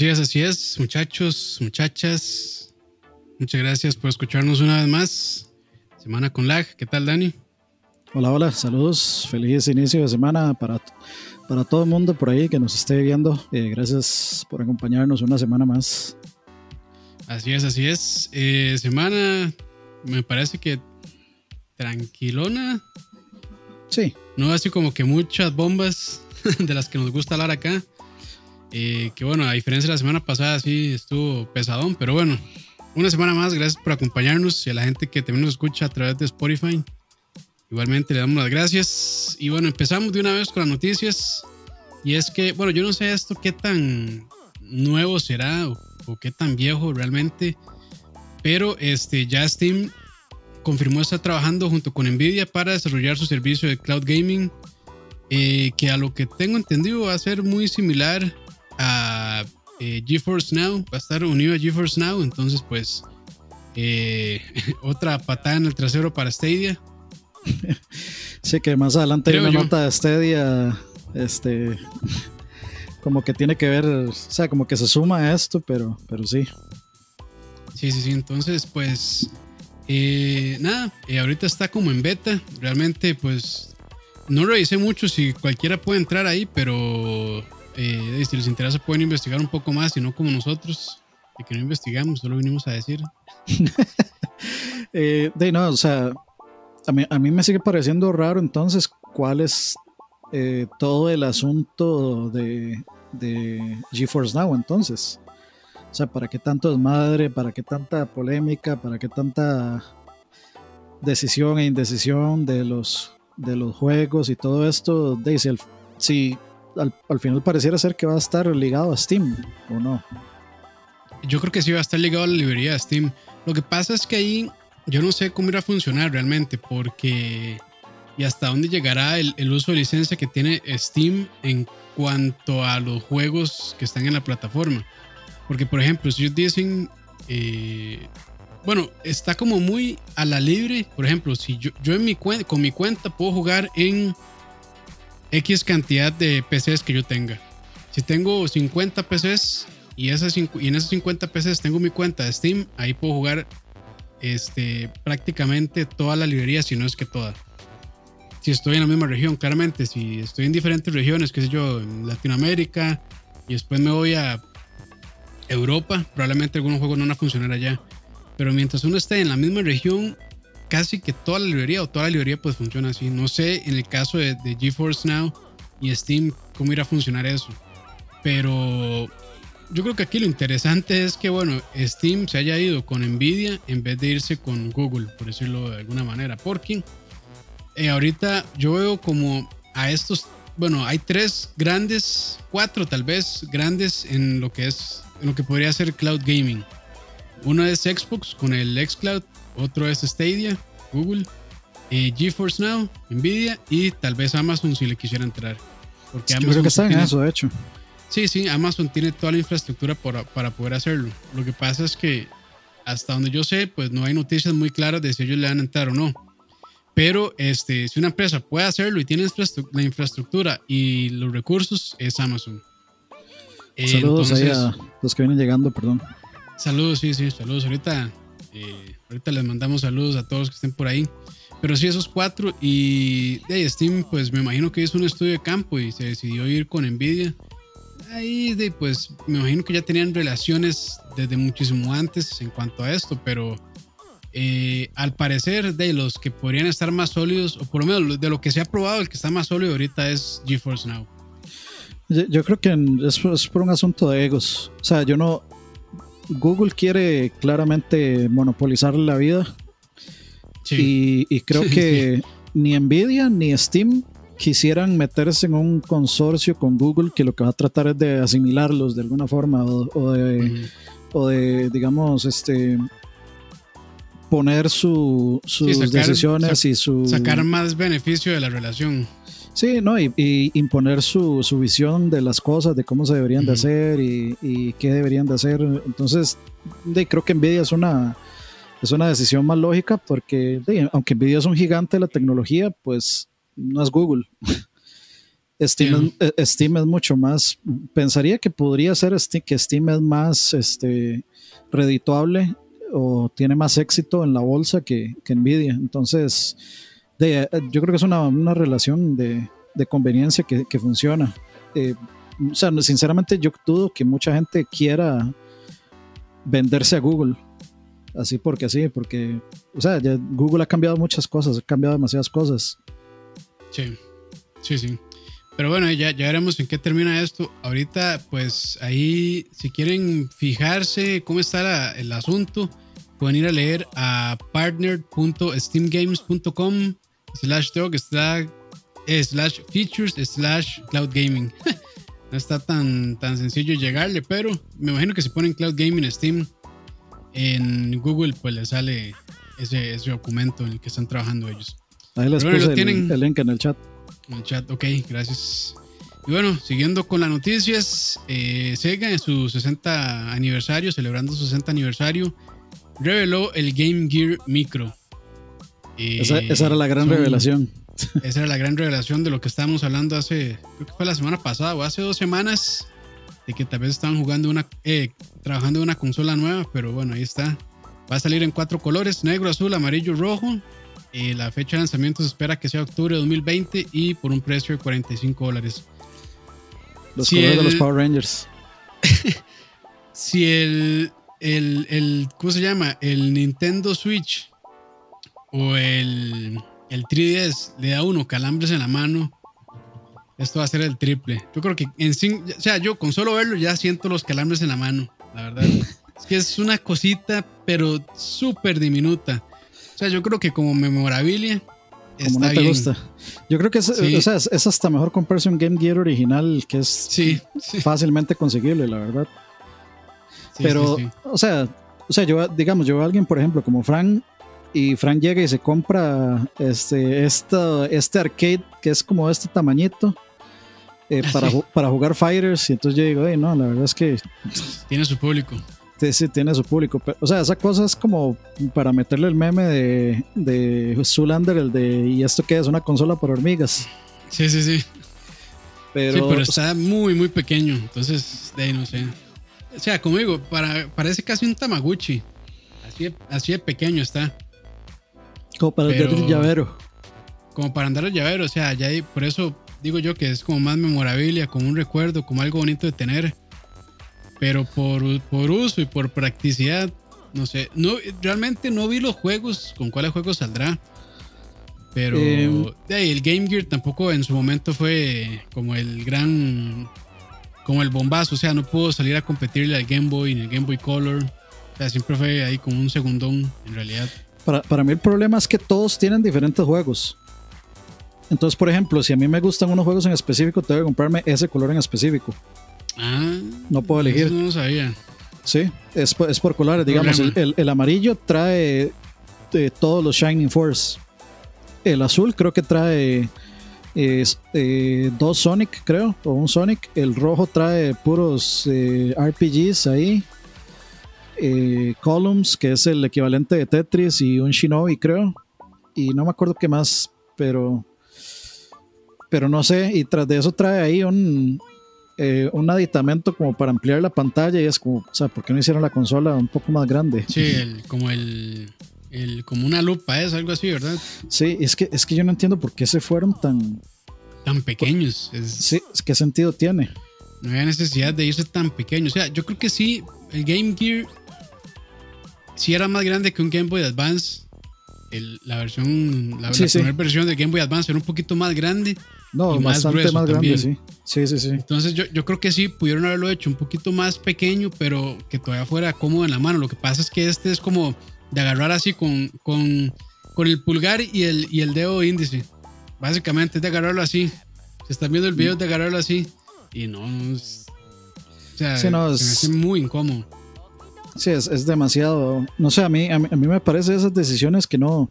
Así es, así es, muchachos, muchachas. Muchas gracias por escucharnos una vez más. Semana con lag. ¿Qué tal, Dani? Hola, hola, saludos. Feliz inicio de semana para, para todo el mundo por ahí que nos esté viendo. Eh, gracias por acompañarnos una semana más. Así es, así es. Eh, semana, me parece que tranquilona. Sí. No así como que muchas bombas de las que nos gusta hablar acá. Eh, que bueno, a diferencia de la semana pasada, sí estuvo pesadón, pero bueno, una semana más, gracias por acompañarnos y a la gente que también nos escucha a través de Spotify. Igualmente le damos las gracias. Y bueno, empezamos de una vez con las noticias. Y es que, bueno, yo no sé esto qué tan nuevo será o, qué tan viejo realmente. Pero este, ya Steam confirmó estar trabajando junto con Nvidia para desarrollar su servicio de cloud gaming. Eh, que a lo que tengo entendido va a ser muy similar a eh, GeForce Now. Va a estar unido a GeForce Now. Entonces, pues, eh, otra patada en el trasero para Stadia. sí, que más adelante hay una nota de Stadia, este, como que tiene que ver, o sea, como que se suma a esto, pero, pero sí. Sí, sí, sí, entonces pues, eh, nada, eh, ahorita está como en beta, realmente pues, no revisé mucho si cualquiera puede entrar ahí, pero eh, si les interesa pueden investigar un poco más, y no como nosotros, de que no investigamos, solo vinimos a decir. de no, o sea, a mí, me sigue pareciendo raro entonces cuál es eh, todo el asunto de, de GeForce Now entonces. O sea, ¿para qué tanto desmadre? ¿Para qué tanta polémica? ¿Para qué tanta decisión e indecisión de los, de los juegos y todo esto? Daisy, si al, al, final pareciera ser que va a estar ligado a Steam, ¿o no? Yo creo que sí va a estar ligado a la librería de Steam. Lo que pasa es que ahí yo no sé cómo irá a funcionar realmente porque y hasta dónde llegará el, uso de licencia que tiene Steam en cuanto a los juegos que están en la plataforma. Porque por ejemplo, si ellos dicen, eh, bueno, está como muy a la libre. Por ejemplo, si yo, yo en mi con mi cuenta puedo jugar en X cantidad de PCs que yo tenga. Si tengo 50 PCs y, esas, y en esos 50 PCs tengo mi cuenta de Steam, ahí puedo jugar este, prácticamente toda la librería, si no es que toda. Si estoy en la misma región, claramente, si estoy en diferentes regiones, qué sé yo, en Latinoamérica, y después me voy a Europa, probablemente algunos juegos no van a funcionar allá. Pero mientras uno esté en la misma región, casi que toda la librería o toda la librería pues funciona así. No sé en el caso de, de GeForce Now y Steam cómo irá a funcionar eso. Pero yo creo que aquí lo interesante es que, bueno, Steam se haya ido con Nvidia en vez de irse con Google, por decirlo de alguna manera. Porque eh, ahorita yo veo como a estos, bueno, hay tres grandes, cuatro tal vez grandes en lo que es, en lo que podría ser cloud gaming. Uno es Xbox con el xCloud, otro es Stadia, Google, eh, GeForce Now, Nvidia y tal vez Amazon si le quisiera entrar. Porque Amazon creo que está en eso, de hecho. Sí, sí, Amazon tiene toda la infraestructura para, poder hacerlo. Lo que pasa es que hasta donde yo sé, pues no hay noticias muy claras de si ellos le van a entrar o no. Pero este, si una empresa puede hacerlo y tiene la infraestructura y los recursos, es Amazon. Saludos a los que vienen llegando, perdón. Saludos, sí, sí, saludos. Ahorita, eh, ahorita les mandamos saludos a todos que estén por ahí. Pero sí, esos cuatro. Y de Steam, pues me imagino que es un estudio de campo y se decidió ir con Nvidia ahí de, pues me imagino que ya tenían relaciones desde muchísimo antes en cuanto a esto, pero eh, al parecer de los que podrían estar más sólidos, o por lo menos de lo que se ha probado, el que está más sólido ahorita es GeForce Now. Yo, creo que es, por un asunto de egos. O sea, yo no. Google quiere claramente monopolizar la vida. Y, creo que ni Nvidia ni Steam quisieran meterse en un consorcio con Google que lo que va a tratar es de asimilarlos de alguna forma o, de, o de, digamos, este poner sus decisiones y su... Sacar más beneficio de la relación. Sí, ¿no? Y, imponer su, visión de las cosas, de cómo se deberían de hacer y, qué deberían de hacer. Entonces, de, creo que Nvidia es una, es una decisión más lógica porque, aunque Nvidia es un gigante de la tecnología, pues no es Google. Steam, es, Steam, es, mucho más. Pensaría que podría ser que Steam es más este, redituable o tiene más éxito en la bolsa que, que Nvidia. Entonces, de, yo creo que es una, una relación de, de, conveniencia que, que funciona. Eh, o sea, sinceramente, yo dudo que mucha gente quiera venderse a Google. Así porque así, porque, o sea, Google ha cambiado muchas cosas, ha cambiado demasiadas cosas. Sí, sí, sí. Pero bueno, ya, ya veremos en qué termina esto. Ahorita, pues ahí, si quieren fijarse cómo está el asunto, pueden ir a leer a partner.steamgames.com slash dog eh, slash features slash cloud gaming. no está tan, tan sencillo llegarle, pero me imagino que si ponen cloud gaming Steam en Google, pues le sale ese, ese documento en el que están trabajando ellos. Ahí les puse el, tienen, el, link en el chat. En el chat, ok, gracias. Y bueno, siguiendo con las noticias, eh, Sega en su 60 aniversario, celebrando su 60 aniversario, reveló el Game Gear Micro. Esa, era la gran revelación. Esa era la gran revelación de lo que estábamos hablando hace, creo que fue la semana pasada o hace dos semanas, de que tal vez estaban jugando una, eh, trabajando en una consola nueva, pero bueno, ahí está. Va a salir en cuatro colores, negro, azul, amarillo, rojo. Eh, la fecha de lanzamiento se espera que sea octubre de 2020 y por un precio de 45 dólares. Los colores de los Power Rangers. si el, el, el, ¿cómo se llama? El Nintendo Switch o el, el 3DS le da uno calambres en la mano, esto va a ser el triple. Yo creo que en o sea, yo con solo verlo ya siento los calambres en la mano, la verdad. es que es una cosita, pero súper diminuta. O sea, yo creo que como memorabilia como no te gusta. Yo creo que es, o sea, es, hasta mejor comprarse un Game Gear original que es sí, fácilmente conseguible, la verdad. Pero, o sea, o sea, yo, digamos, yo a alguien, por ejemplo, como Frank, y Frank llega y se compra este, este arcade que es como este tamañito. Eh, para, para jugar Fighters y entonces yo digo, no, la verdad es que tiene su público sí, tiene su público. o sea, esa cosa es como para meterle el meme de, de Zulander, el de ¿y esto qué es? Una consola para hormigas. Sí, sí, sí. Pero, sí, pero está muy, muy pequeño. Entonces, de ahí no sé. O sea, como digo, para, parece casi un Tamaguchi. Así de pequeño está. Como para andar el llavero. Como para andar el llavero. O sea, ya hay, por eso digo yo que es como más memorabilia, como un recuerdo, como algo bonito de tener. Pero por, por uso y por practicidad, no sé. No, realmente no vi los juegos, con cuáles juegos saldrá. Pero em, el Game Gear tampoco en su momento fue como el gran. Como el bombazo. O sea, no pudo salir a competirle al Game Boy ni al Game Boy Color. O sea, siempre fue ahí como un segundón en realidad. Para, para mí el problema es que todos tienen diferentes juegos. Entonces, por ejemplo, si a mí me gustan unos juegos en específico, tengo que comprarme ese color en específico. Ah, no puedo elegir. no lo sabía. Sí, es, es por colores. Digamos, el, amarillo trae eh, todos los Shining Force. El azul creo que trae eh, dos Sonic, creo, o un Sonic. El rojo trae puros eh, RPGs ahí. Columns, que es el equivalente de Tetris, y un Shinobi, creo. Y no me acuerdo qué más, pero. Pero no sé. Y tras de eso trae ahí un, eh, un aditamento como para ampliar la pantalla y es como, o sea, ¿por qué no hicieron la consola un poco más grande? Sí, como el, como una lupa es algo así, ¿verdad? Sí, es que, es que yo no entiendo por qué se fueron tan... Tan pequeños. sí, ¿qué sentido tiene? No había necesidad de irse tan pequeño. O sea, yo creo que sí, el Game Gear sí era más grande que un Game Boy Advance. la versión, la, primera versión del Game Boy Advance era un poquito más grande. No, bastante más, grande, sí. Sí, sí, sí. Entonces yo, yo, creo que sí, pudieron haberlo hecho un poquito más pequeño, pero que todavía fuera cómodo en la mano. Lo que pasa es que este es como de agarrar así con, con, con el pulgar y el, y el dedo índice. Básicamente es de agarrarlo así. Se están viendo el video de agarrarlo así. Y no, es, o sea, se me hace muy incómodo. Sí, es, es, demasiado. No sé, a mí, a mí, a mí me parece esas decisiones que no,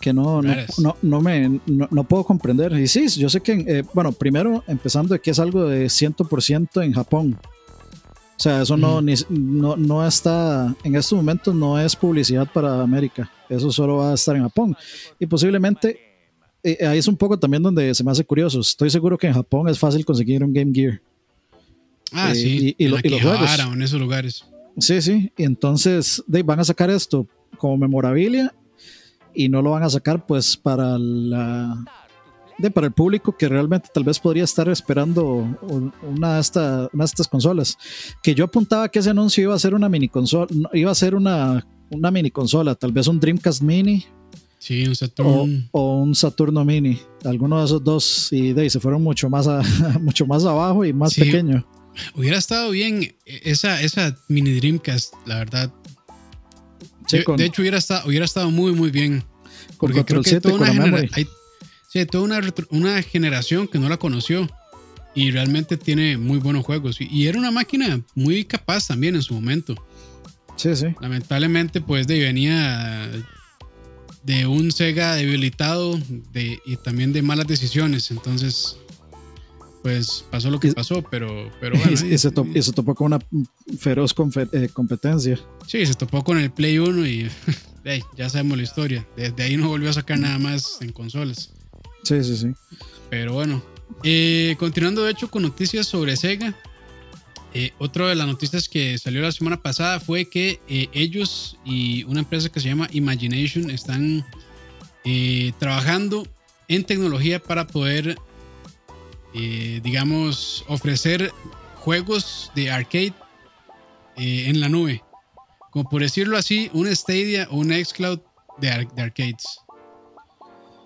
que no, no, no, me, no, puedo comprender. Y sí, yo sé que, eh, bueno, primero empezando de que es algo de 100% en Japón. O sea, eso no, ni, no, no está, en estos momentos no es publicidad para América. Eso solo va a estar en Japón. Y posiblemente eh, ahí es un poco también donde se me hace curioso. Estoy seguro que en Japón es fácil conseguir un Game Gear. Ah, sí. Y, los juegos. en esos lugares. Sí, sí. Y entonces van a sacar esto como memorabilia y no lo van a sacar pues para la de, para el público que realmente tal vez podría estar esperando una de, estas consolas. Que yo apuntaba que ese anuncio iba a ser una mini consola, iba a ser una, una mini consola, tal vez un Dreamcast Mini. Sí, un Saturno. O, un Saturno Mini. Alguno de esos dos. Y de ahí se fueron mucho más, mucho más abajo y más pequeño. Hubiera estado bien esa, esa mini Dreamcast, la verdad. de hecho, hubiera estado, hubiera estado muy, muy bien. Porque creo que toda una, hay, toda una, una, generación que no la conoció y realmente tiene muy buenos juegos. Y, era una máquina muy capaz también en su momento. Sí, sí. Lamentablemente, pues de, venía de un Sega debilitado de, y también de malas decisiones. Entonces, pues pasó lo que pasó, pero, pero bueno. y, se topó con una feroz eh, competencia. Sí, se topó con el Play 1 y ya sabemos la historia. Desde ahí no volvió a sacar nada más en consolas. Sí, sí, sí. Pero bueno, eh, continuando de hecho con noticias sobre Sega. Eh, otra de las noticias que salió la semana pasada fue que ellos y una empresa que se llama Imagination están trabajando en tecnología para poder eh, digamos, ofrecer juegos de arcade eh, en la nube. Como por decirlo así, un Stadia o un Xcloud de, arcades.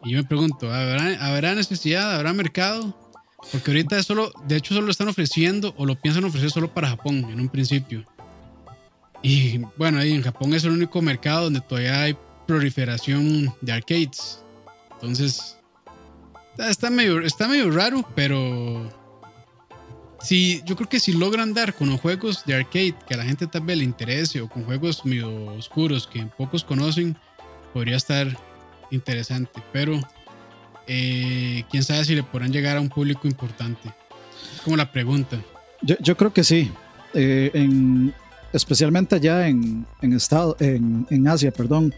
Y yo me pregunto, ¿habrá, necesidad? ¿Habrá mercado? Porque ahorita solo, de hecho, solo lo están ofreciendo o lo piensan ofrecer solo para Japón en un principio. Y bueno, ahí en Japón es el único mercado donde todavía hay proliferación de arcades. Entonces, Está medio, está medio raro, pero. Sí, yo creo que si logran dar con los juegos de arcade que a la gente tal vez le interese o con juegos medio oscuros que pocos conocen, podría estar interesante. Pero eh, quién sabe si le podrán llegar a un público importante. Es como la pregunta. Yo, creo que sí. Eh, en, especialmente allá en, en, estado, en, en Asia, perdón.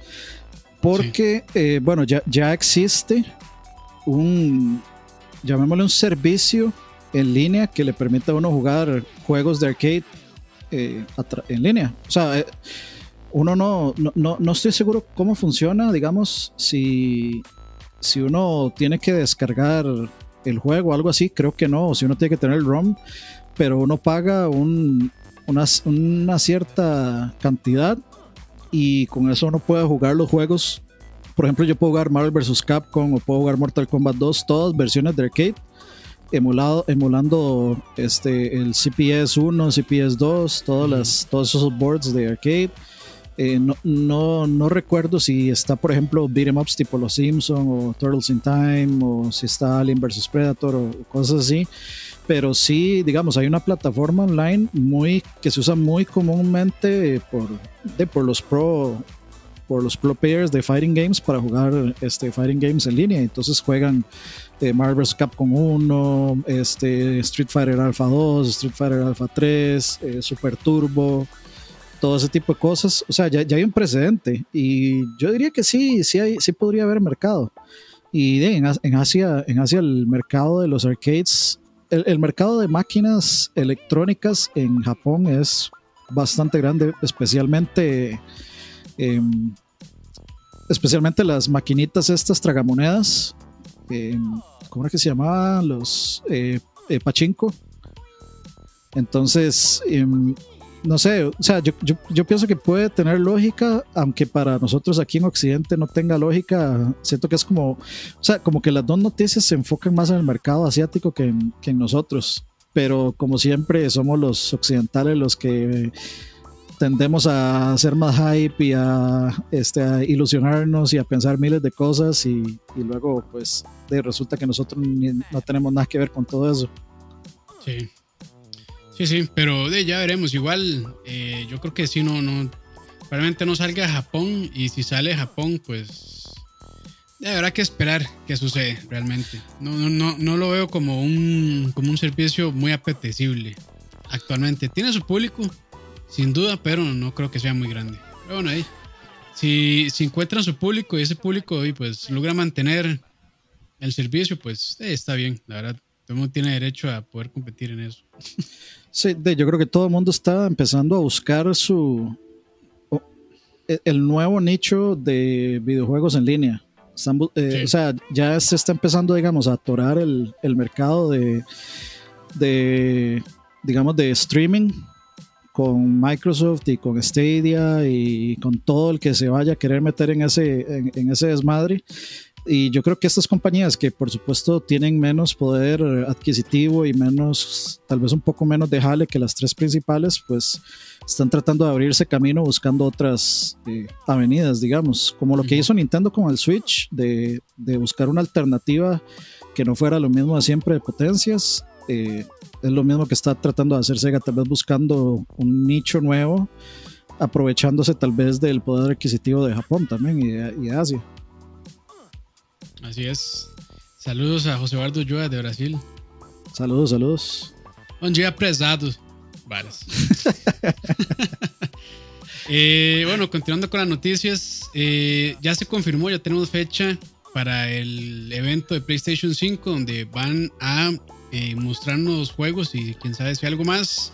Porque, eh, bueno, ya, ya existe un, llamémosle un servicio en línea que le permita a uno jugar juegos de arcade eh, en línea. O sea, eh, uno no, no, no, estoy seguro cómo funciona, digamos, si, si uno tiene que descargar el juego o algo así, creo que no, o si uno tiene que tener el ROM, pero uno paga un, una, una cierta cantidad y con eso uno puede jugar los juegos por ejemplo, yo puedo jugar Marvel vs. Capcom o puedo jugar Mortal Kombat 2, todas versiones de arcade, emulado, emulando este, el CPS 1, CPS 2, todas las, todos esos boards de arcade. Eh, no, no, no, recuerdo si está, por ejemplo, beat'em ups tipo Los Simpson o Turtles in Time o si está Alien vs Predator o cosas así. Pero sí, digamos, hay una plataforma online muy que se usa muy comúnmente por, de, por los pro por los pro players de Fighting Games para jugar este, Fighting Games en línea. Entonces juegan eh, Marvel. Capcom 1, este, Street Fighter Alpha 2, Street Fighter Alpha 3, eh, Super Turbo, todo ese tipo de cosas. O sea, ya, ya, hay un precedente y yo diría que sí, sí, hay, sí podría haber mercado. Y en, en, Asia, en Asia el mercado de los arcades, el, el mercado de máquinas electrónicas en Japón es bastante grande, especialmente Em, especialmente las maquinitas estas tragamonedas. Eh, ¿Cómo era que se llamaban? Los eh, eh, pachinko. Entonces, em, no sé, o sea, yo, yo, pienso que puede tener lógica, aunque para nosotros aquí en Occidente no tenga lógica. Siento que es como, o sea, como que las dos noticias se enfocan más en el mercado asiático que en nosotros. Pero como siempre, somos los occidentales los que tendemos a hacer más hype y a, este, ilusionarnos y a pensar miles de cosas y, luego pues resulta que nosotros no tenemos nada que ver con todo eso. Sí. Sí, sí, pero de, ya veremos. Igual eh, yo creo que si no, no, probablemente no salga a Japón y si sale a Japón pues habrá que esperar qué sucede realmente. No, no, no, no lo veo como un, como un servicio muy apetecible actualmente. Tiene su público, sin duda, pero no creo que sea muy grande. Pero bueno, ahí. Si, si encuentran su público y ese público y pues logra mantener el servicio, pues eh, está bien, la verdad. Todo el mundo tiene derecho a poder competir en eso. Sí, yo creo que todo el mundo está empezando a buscar su e, el nuevo nicho de videojuegos en línea. Eh, o sea, ya se está empezando, digamos, a atorar el, el mercado de, de, digamos, de streaming con Microsoft y con Stadia y con todo el que se vaya a querer meter en ese, en, ese desmadre. Y yo creo que estas compañías que por supuesto tienen menos poder adquisitivo y menos, tal vez un poco menos de jale que las tres principales, pues están tratando de abrirse camino buscando otras eh, avenidas, digamos, como lo que hizo Nintendo con el Switch, de, de, buscar una alternativa que no fuera lo mismo de siempre de potencias. Eh, es lo mismo que está tratando de hacer Sega, tal vez buscando un nicho nuevo, aprovechándose tal vez del poder adquisitivo de Japón también y de, Asia. Así es. Saludos a José Eduardo Joa de Brasil. Saludos, saludos. Dia, prezados. Várias. Eh, bueno, continuando con las noticias, eh, ya se confirmó, ya tenemos fecha para el evento de PlayStation 5, donde van a eh, mostrarnos juegos y quién sabe si algo más.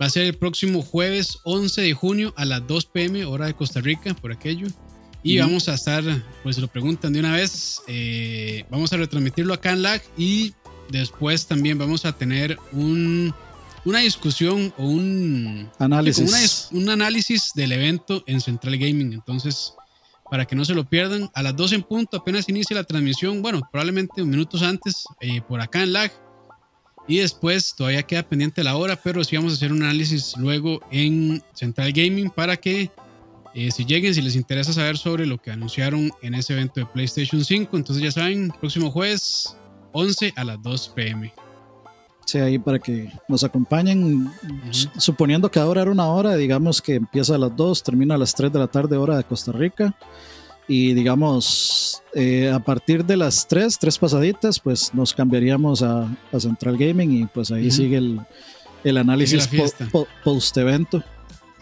Va a ser el próximo jueves 11 de junio a las 2 pm, hora de Costa Rica, por aquello. Y vamos a estar, pues lo preguntan de una vez, eh, vamos a retransmitirlo acá en LAG y después también vamos a tener un, una discusión o un análisis. un análisis del evento en Central Gaming. Entonces, para que no se lo pierdan, a las 2 en punto apenas inicia la transmisión, bueno, probablemente minutos antes, eh, por acá en LAG. Y después todavía queda pendiente la hora, pero sí vamos a hacer un análisis luego en Central Gaming para que eh, si lleguen, si les interesa saber sobre lo que anunciaron en ese evento de PlayStation 5, entonces ya saben, próximo jueves 11 a las 2 pm. Sí, ahí para que nos acompañen, suponiendo que ahora era una hora, digamos que empieza a las 2, termina a las 3 de la tarde hora de Costa Rica y digamos, eh, a partir de las 3, 3 pasaditas, pues nos cambiaríamos a, Central Gaming y pues ahí sigue el, el análisis post-evento.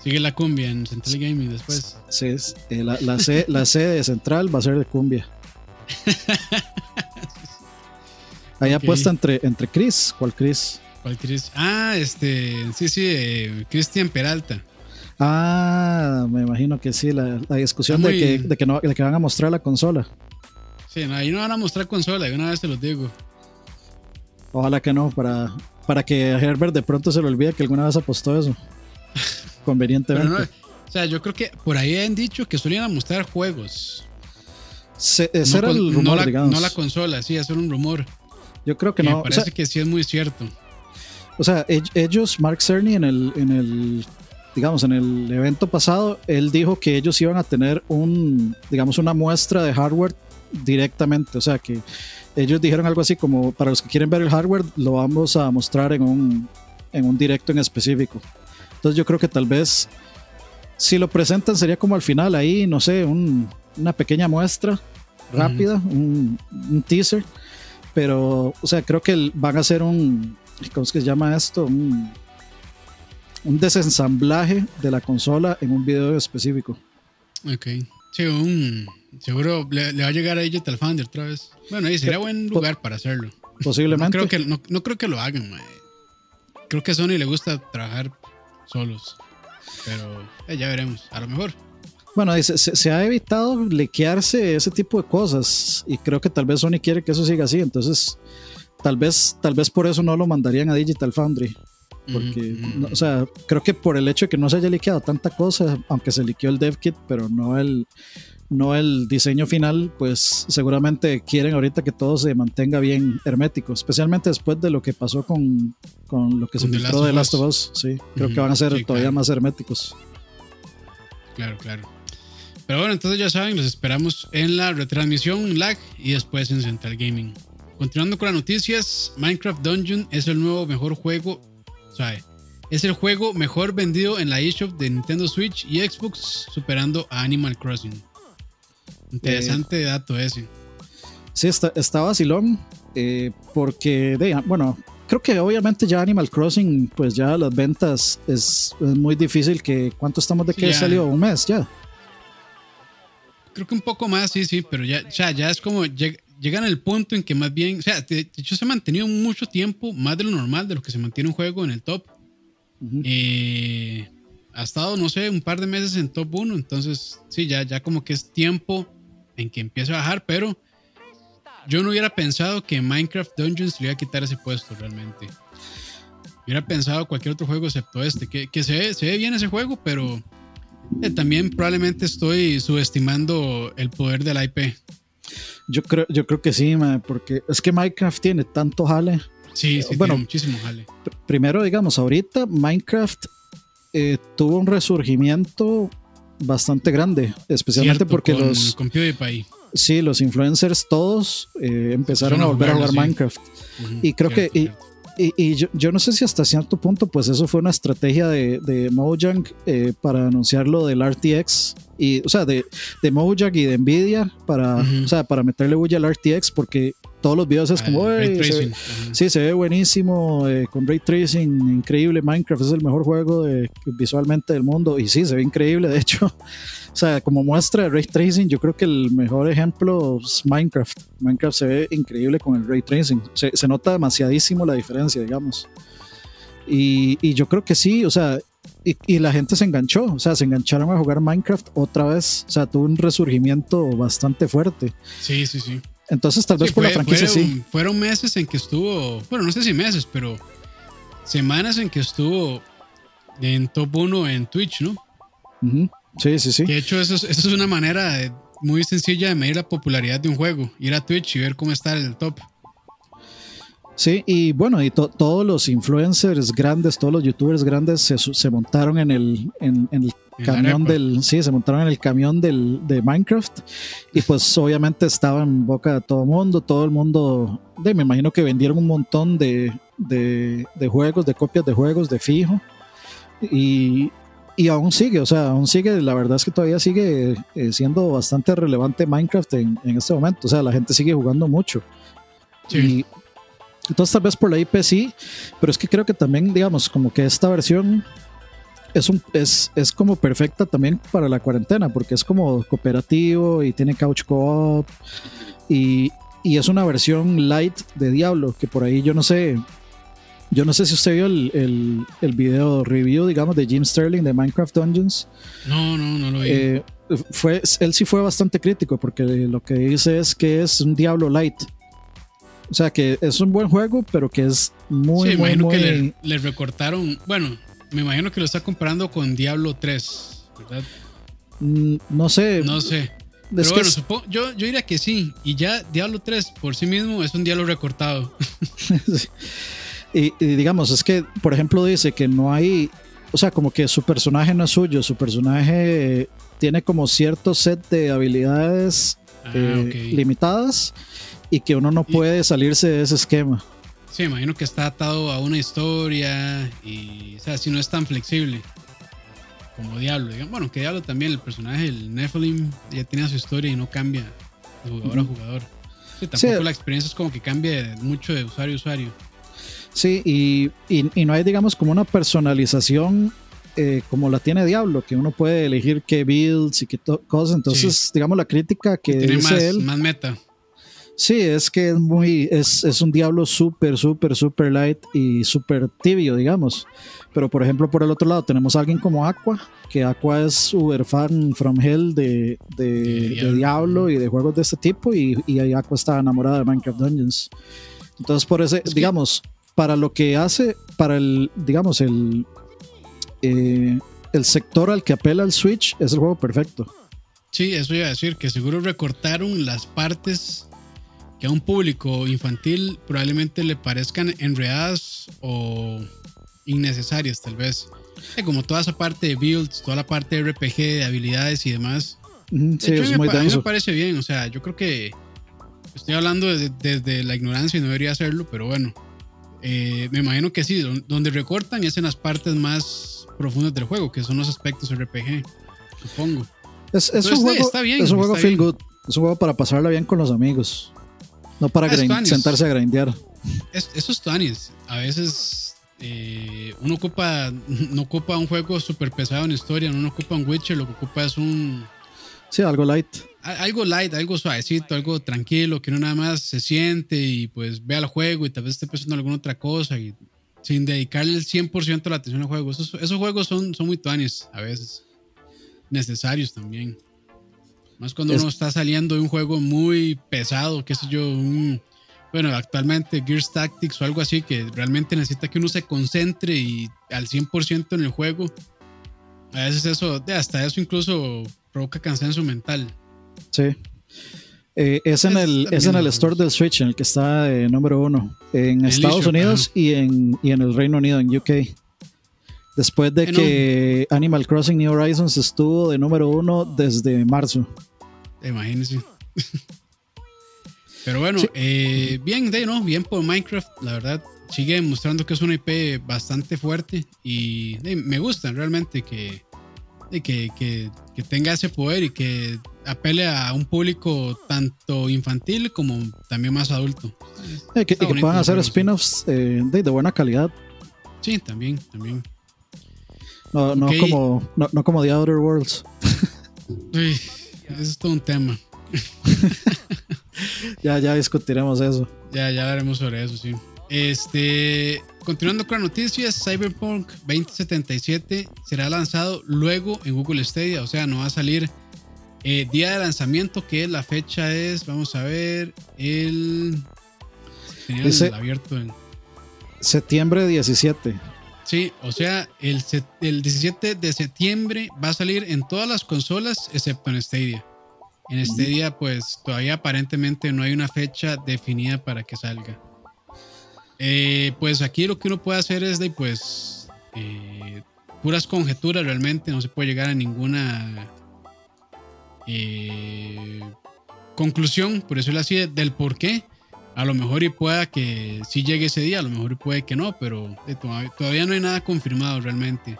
Sigue la cumbia en Central Gaming después. Sí, eh, la, la, C, la de Central va a ser de cumbia. Ahí apuesta entre, entre Chris. ¿Cuál Chris? ¿Cuál Chris? Ah, este, sí, sí, eh, Cristian Peralta. Ah, me imagino que sí, la, discusión de, que, de, que no, de que van a mostrar la consola. Sí, ahí no van a mostrar consola, de una vez te lo digo. Ojalá que no, para, para que a Herbert de pronto se le olvide que alguna vez apostó eso. Convenientemente. o sea, yo creo que por ahí han dicho que solían mostrar juegos. ese era el rumor, la, digamos. No la consola, sí, hacer un rumor. Yo creo que no. Me parece que sí es muy cierto. O sea, ellos, Mark Cerny, en el, en el digamos, en el evento pasado, él dijo que ellos iban a tener un, digamos, una muestra de hardware directamente. O sea, que ellos dijeron algo así como, para los que quieren ver el hardware, lo vamos a mostrar en un, en un directo en específico. Entonces yo creo que tal vez, si lo presentan, sería como al final ahí, no sé, una pequeña muestra rápida, un, teaser. Pero, o sea, creo que van a hacer un, ¿cómo es que se llama esto? Un, un desensamblaje de la consola en un video específico. Ok. Sí, un, seguro le, va a llegar a Digital Foundry otra vez. Bueno, ahí sería buen lugar para hacerlo. Posiblemente. No creo que, no, creo que lo hagan, Creo que a Sony le gusta trabajar solos. Pero eh, ya veremos. A lo mejor. Bueno, se, se, ha evitado lequearse ese tipo de cosas. Y creo que tal vez Sony quiere que eso siga así. Entonces, tal vez, tal vez por eso no lo mandarían a Digital Foundry. Porque, o sea, creo que por el hecho de que no se haya liqueado tanta cosa, aunque se liqueó el dev kit, pero no el, no el diseño final, pues seguramente quieren ahorita que todo se mantenga bien hermético, especialmente después de lo que pasó con, con lo que se filtró de Last of Us. Sí, creo que van a ser todavía más herméticos. Claro, claro. Pero bueno, entonces ya saben, los esperamos en la retransmisión lag y después en Central Gaming. Continuando con las noticias, Minecraft Dungeon es el nuevo mejor juego es el juego mejor vendido en la eShop de Nintendo Switch y Xbox, superando a Animal Crossing. Interesante eh, dato ese. Sí, está, está vacilón, eh, porque, bueno, creo que obviamente ya Animal Crossing, pues ya las ventas es, muy difícil que, ¿cuánto estamos de que salió? Un mes ya. Creo que un poco más, sí, sí, pero ya, ya, ya es como, llegan al punto en que más bien, o sea, de hecho se ha mantenido mucho tiempo, más de lo normal, de lo que se mantiene un juego en el top. Eh, ha estado, no sé, un par de meses en top 1, entonces sí, ya, ya como que es tiempo en que empiece a bajar, pero yo no hubiera pensado que Minecraft Dungeons le iba a quitar ese puesto realmente. Hubiera pensado cualquier otro juego excepto este, que, que se, se ve bien ese juego, pero eh, también probablemente estoy subestimando el poder de la IP. Yo creo, yo creo que sí, porque es que Minecraft tiene tanto jale. Sí, sí, bueno, muchísimo jale. Primero, digamos, ahorita Minecraft eh, tuvo un resurgimiento bastante grande, especialmente porque los... Con PewDiePie. Sí, los influencers todos eh, empezaron a volver a jugar Minecraft. y creo que... Y, yo, no sé si hasta cierto punto, pues eso fue una estrategia de, de Mojang eh, para anunciar lo del RTX. Y, o sea, de, de Mojang y de Nvidia para, o sea, para meterle bulla al RTX, porque todos los videos es como, se sí, se ve buenísimo, eh, con ray tracing, increíble. Minecraft es el mejor juego de, visualmente del mundo. Y sí, se ve increíble, de hecho. O sea, como muestra de ray tracing, yo creo que el mejor ejemplo es Minecraft. Minecraft se ve increíble con el ray tracing. Se, se nota demasiadísimo la diferencia, digamos. Y, y, yo creo que sí, o sea, y, y, la gente se enganchó, o sea, se engancharon a jugar Minecraft otra vez, o sea, tuvo un resurgimiento bastante fuerte. Sí, sí, sí. Entonces, tal vez por la franquicia sí. Fueron meses en que estuvo, bueno, no sé si meses, pero semanas en que estuvo en top 1 en Twitch, ¿no? Sí, sí, sí. De hecho, eso es, una manera muy sencilla de medir la popularidad de un juego. Ir a Twitch y ver cómo está el top. Sí, y bueno, y todos los influencers grandes, todos los youtubers grandes se, se montaron en el, en, el camión del. Sí, se montaron en el camión del, de Minecraft. Y pues obviamente estaba en boca de todo el mundo. Todo el mundo. De, me imagino que vendieron un montón de, de, de juegos, de copias de juegos de fijo. Y, y aún sigue, o sea, aún sigue, la verdad es que todavía sigue eh, siendo bastante relevante Minecraft en, en, este momento, o sea, la gente sigue jugando mucho. Sí. entonces tal vez por la IP sí, pero es que creo que también, digamos, como que esta versión es, un, es, es como perfecta también para la cuarentena, porque es como cooperativo y tiene couch co-op y, y es una versión light de Diablo, que por ahí yo no sé, yo no sé si usted vio el, el, el, video review, digamos, de Jim Sterling de Minecraft Dungeons. No, no, no lo vi. Eh, fue, él sí fue bastante crítico porque lo que dice es que es un Diablo Light. O sea, que es un buen juego, pero que es muy, sí, muy, imagino muy... que le, le, recortaron. Bueno, me imagino que lo está comparando con Diablo 3, ¿verdad? Mm, no sé. No sé. Pero bueno, supongo, yo, yo diría que sí. Y ya Diablo 3 por sí mismo es un Diablo recortado. sí. Y, y, digamos, es que, por ejemplo, dice que no hay, o sea, como que su personaje no es suyo, su personaje tiene como cierto set de habilidades ah, eh, okay. limitadas y que uno no puede salirse de ese esquema. Sí, imagino que está atado a una historia y, o sea, si no es tan flexible como Diablo. Digamos. Bueno, que Diablo también, el personaje, el Nephilim, ya tiene su historia y no cambia de jugador uh -huh. a jugador. Sí, tampoco sí. la experiencia es como que cambia mucho de usuario a usuario. Sí, y, y, y no hay, digamos, como una personalización eh, como la tiene Diablo, que uno puede elegir qué builds y qué cosas. Entonces, sí. digamos, la crítica que tiene dice más, él. Más meta. Sí, es que es muy, es, es un Diablo súper, súper, súper light y súper tibio, digamos. Pero por ejemplo, por el otro lado tenemos a alguien como Aqua, que Aqua es uber fan from hell de, de, de, Diablo. y de juegos de este tipo, y, y Aqua está enamorada de Minecraft Dungeons. Entonces, por ese, es digamos, que para lo que hace, para el, digamos, el, eh, el sector al que apela el Switch, es el juego perfecto. Sí, eso iba a decir, que seguro recortaron las partes que a un público infantil probablemente le parezcan enredadas o innecesarias, tal vez. Como toda esa parte de builds, toda la parte de RPG, de habilidades y demás. Sí, hecho, es me, muy a mí me parece bien, o sea, yo creo que estoy hablando desde, desde la ignorancia y no debería hacerlo, pero bueno, eh, me imagino que sí, donde recortan es en las partes más profundas del juego, que son los aspectos RPG, supongo. Es, es un juego, está bien, es un juego feel bien. good, es un juego para pasarla bien con los amigos, no para ah, sentarse a grindear. Es, esos tuanis, a veces eh, uno ocupa, no ocupa un juego súper pesado en historia, uno no ocupa un Witcher, lo que ocupa es un... Sí, algo light. Algo light, algo suavecito, algo tranquilo, que uno nada más se siente y pues vea el juego y tal vez esté pensando en alguna otra cosa y sin dedicarle el 100% de la atención al juego. Esos, esos juegos son, son muy tuanis a veces, necesarios también. Más cuando uno está saliendo de un juego muy pesado, qué sé yo, un, bueno, actualmente Gears Tactics o algo así, que realmente necesita que uno se concentre y al 100% en el juego. A veces eso, hasta eso incluso provoca cansancio mental. Sí. Eh, es, en el, es en el store del Switch, en el que está de número uno, en Estados Unidos y en, y en el Reino Unido, en UK. Después de que Animal Crossing New Horizons estuvo de número uno desde marzo. Imagínense. Pero bueno, eh, bien, de, ¿no? bien por Minecraft, la verdad. Sigue mostrando que es una IP bastante fuerte y me gusta realmente que, que, que, tenga ese poder y que apele a un público tanto infantil como también más adulto. Eh, que, puedan hacer spin-offs eh, de, buena calidad. Sí, también, también. No, no, como, no, no, como The Outer Worlds. Uy, eso es todo un tema. ya, ya discutiremos eso. Ya, ya hablaremos sobre eso, sí. Este, continuando con las noticias, Cyberpunk 2077 será lanzado luego en Google Stadia, o sea, no va a salir eh, día de lanzamiento, que la fecha es, vamos a ver, el... Tenía abierto en... Septiembre 17. Sí, o sea, el, el 17 de septiembre va a salir en todas las consolas excepto en Stadia. En este día, pues todavía aparentemente no hay una fecha definida para que salga. Eh, pues aquí lo que uno puede hacer es de, pues, eh, puras conjeturas realmente, no se puede llegar a ninguna eh, conclusión, por eso le así, del por qué. A lo mejor y pueda que sí llegue ese día, a lo mejor y puede que no, pero todavía no hay nada confirmado realmente.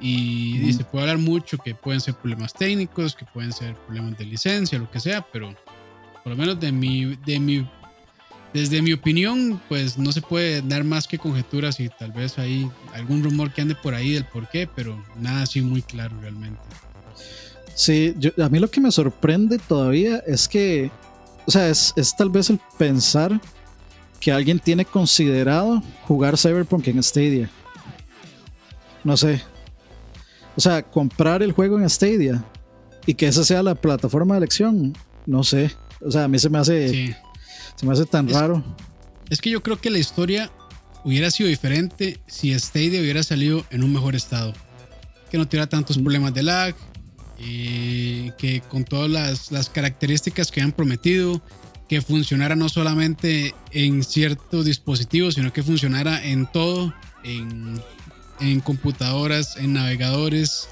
Y, se puede hablar mucho que pueden ser problemas técnicos, que pueden ser problemas de licencia, lo que sea, pero por lo menos de mi, de mi, desde mi opinión, pues no se puede dar más que conjeturas y tal vez hay algún rumor que ande por ahí del por qué, pero nada así muy claro realmente. Sí, a mí lo que me sorprende todavía es que, o sea, es, es tal vez el pensar que alguien tiene considerado jugar Cyberpunk en Stadia. No sé, o sea, comprar el juego en Stadia y que esa sea la plataforma de elección, no sé. O sea, a mí se me hace, se me hace tan raro. Es que yo creo que la historia hubiera sido diferente si Stadia hubiera salido en un mejor estado. Que no tuviera tantos mm. problemas de lag, eh, que con todas las, las, características que han prometido, que funcionara no solamente en ciertos dispositivos, sino que funcionara en todo, en en computadoras, en navegadores,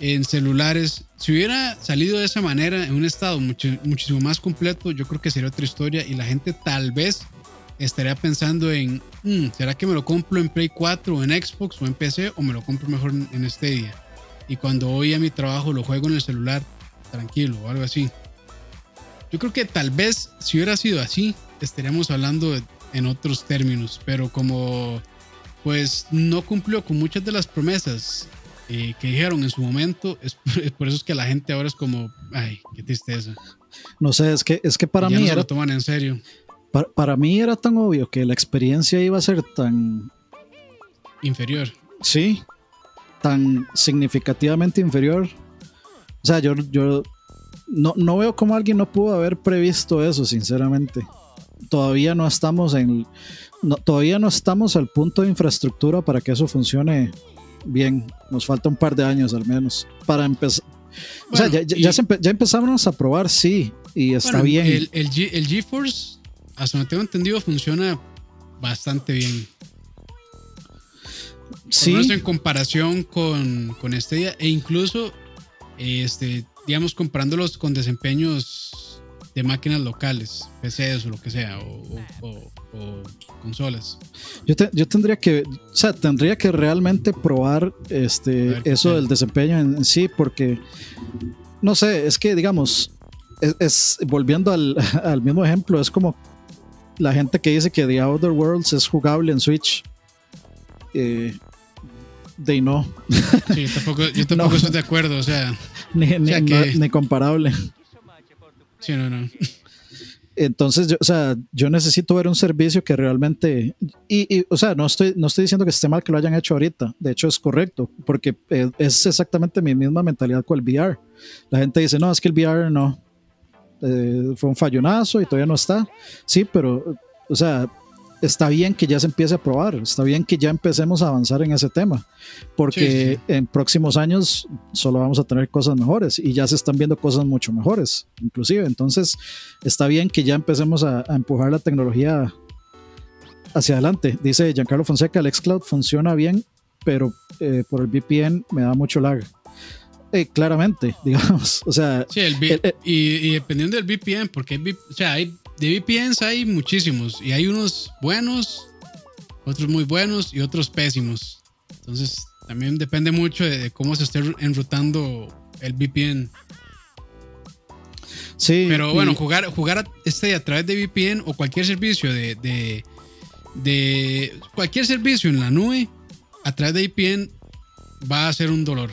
en celulares. Si hubiera salido de esa manera, en un estado muchísimo más completo, yo creo que sería otra historia y la gente tal vez estaría pensando en, mm, ¿será que me lo compro en Play 4 o en Xbox o en PC o me lo compro mejor en Stadia? Y cuando voy a mi trabajo lo juego en el celular, tranquilo o algo así. Yo creo que tal vez si hubiera sido así, estaríamos hablando en otros términos, pero como pues no cumplió con muchas de las promesas eh, que dijeron en su momento. Es por, eso es que la gente ahora es como, ay, qué tristeza. No sé, es que, es que para mí. No lo toman en serio. Para, mí era tan obvio que la experiencia iba a ser tan. Inferior. Sí, tan significativamente inferior. O sea, yo, yo no, no veo cómo alguien no pudo haber previsto eso, sinceramente. Todavía no estamos en todavía no estamos al punto de infraestructura para que eso funcione bien. Nos falta un par de años al menos para empezar. o sea, ya, ya, empezamos a probar, sí, y está bien. El, el, el GeForce, hasta donde tengo entendido, funciona bastante bien. Sí. en comparación con, con Stadia e incluso, este, digamos, comparándolos con desempeños de máquinas locales, PCs o lo que sea, o, consolas. Yo, yo, tendría que, o sea, tendría que realmente probar este, eso del desempeño en, sí, porque, no sé, es que, digamos, es, volviendo al, al, mismo ejemplo, es como la gente que dice que The Outer Worlds es jugable en Switch. Eh, de no. Sí, tampoco, yo tampoco estoy de acuerdo, o sea, ni, ni comparable. Sí, no, no. Entonces, yo, o sea, yo necesito ver un servicio que realmente, y, o sea, no estoy, no estoy diciendo que esté mal que lo hayan hecho ahorita, de hecho es correcto, porque eh, es exactamente mi misma mentalidad con el VR. La gente dice, no, es que el VR no, eh, fue un fallonazo y todavía no está. Sí, pero, o sea, está bien que ya se empiece a probar, está bien que ya empecemos a avanzar en ese tema, porque en próximos años solo vamos a tener cosas mejores y ya se están viendo cosas mucho mejores, inclusive. Entonces, está bien que ya empecemos a, empujar la tecnología hacia adelante. Dice Giancarlo Fonseca, el xCloud funciona bien, pero eh, por el VPN me da mucho lag. Eh, claramente, digamos. O sea, sí, el, y, dependiendo del VPN, porque hay, o sea, hay de VPNs hay muchísimos y hay unos buenos, otros muy buenos y otros pésimos. Entonces también depende mucho de, cómo se esté enrutando el VPN. Sí. Pero bueno, jugar, jugar este a través de VPN o cualquier servicio de, de, de cualquier servicio en la nube a través de VPN va a ser un dolor.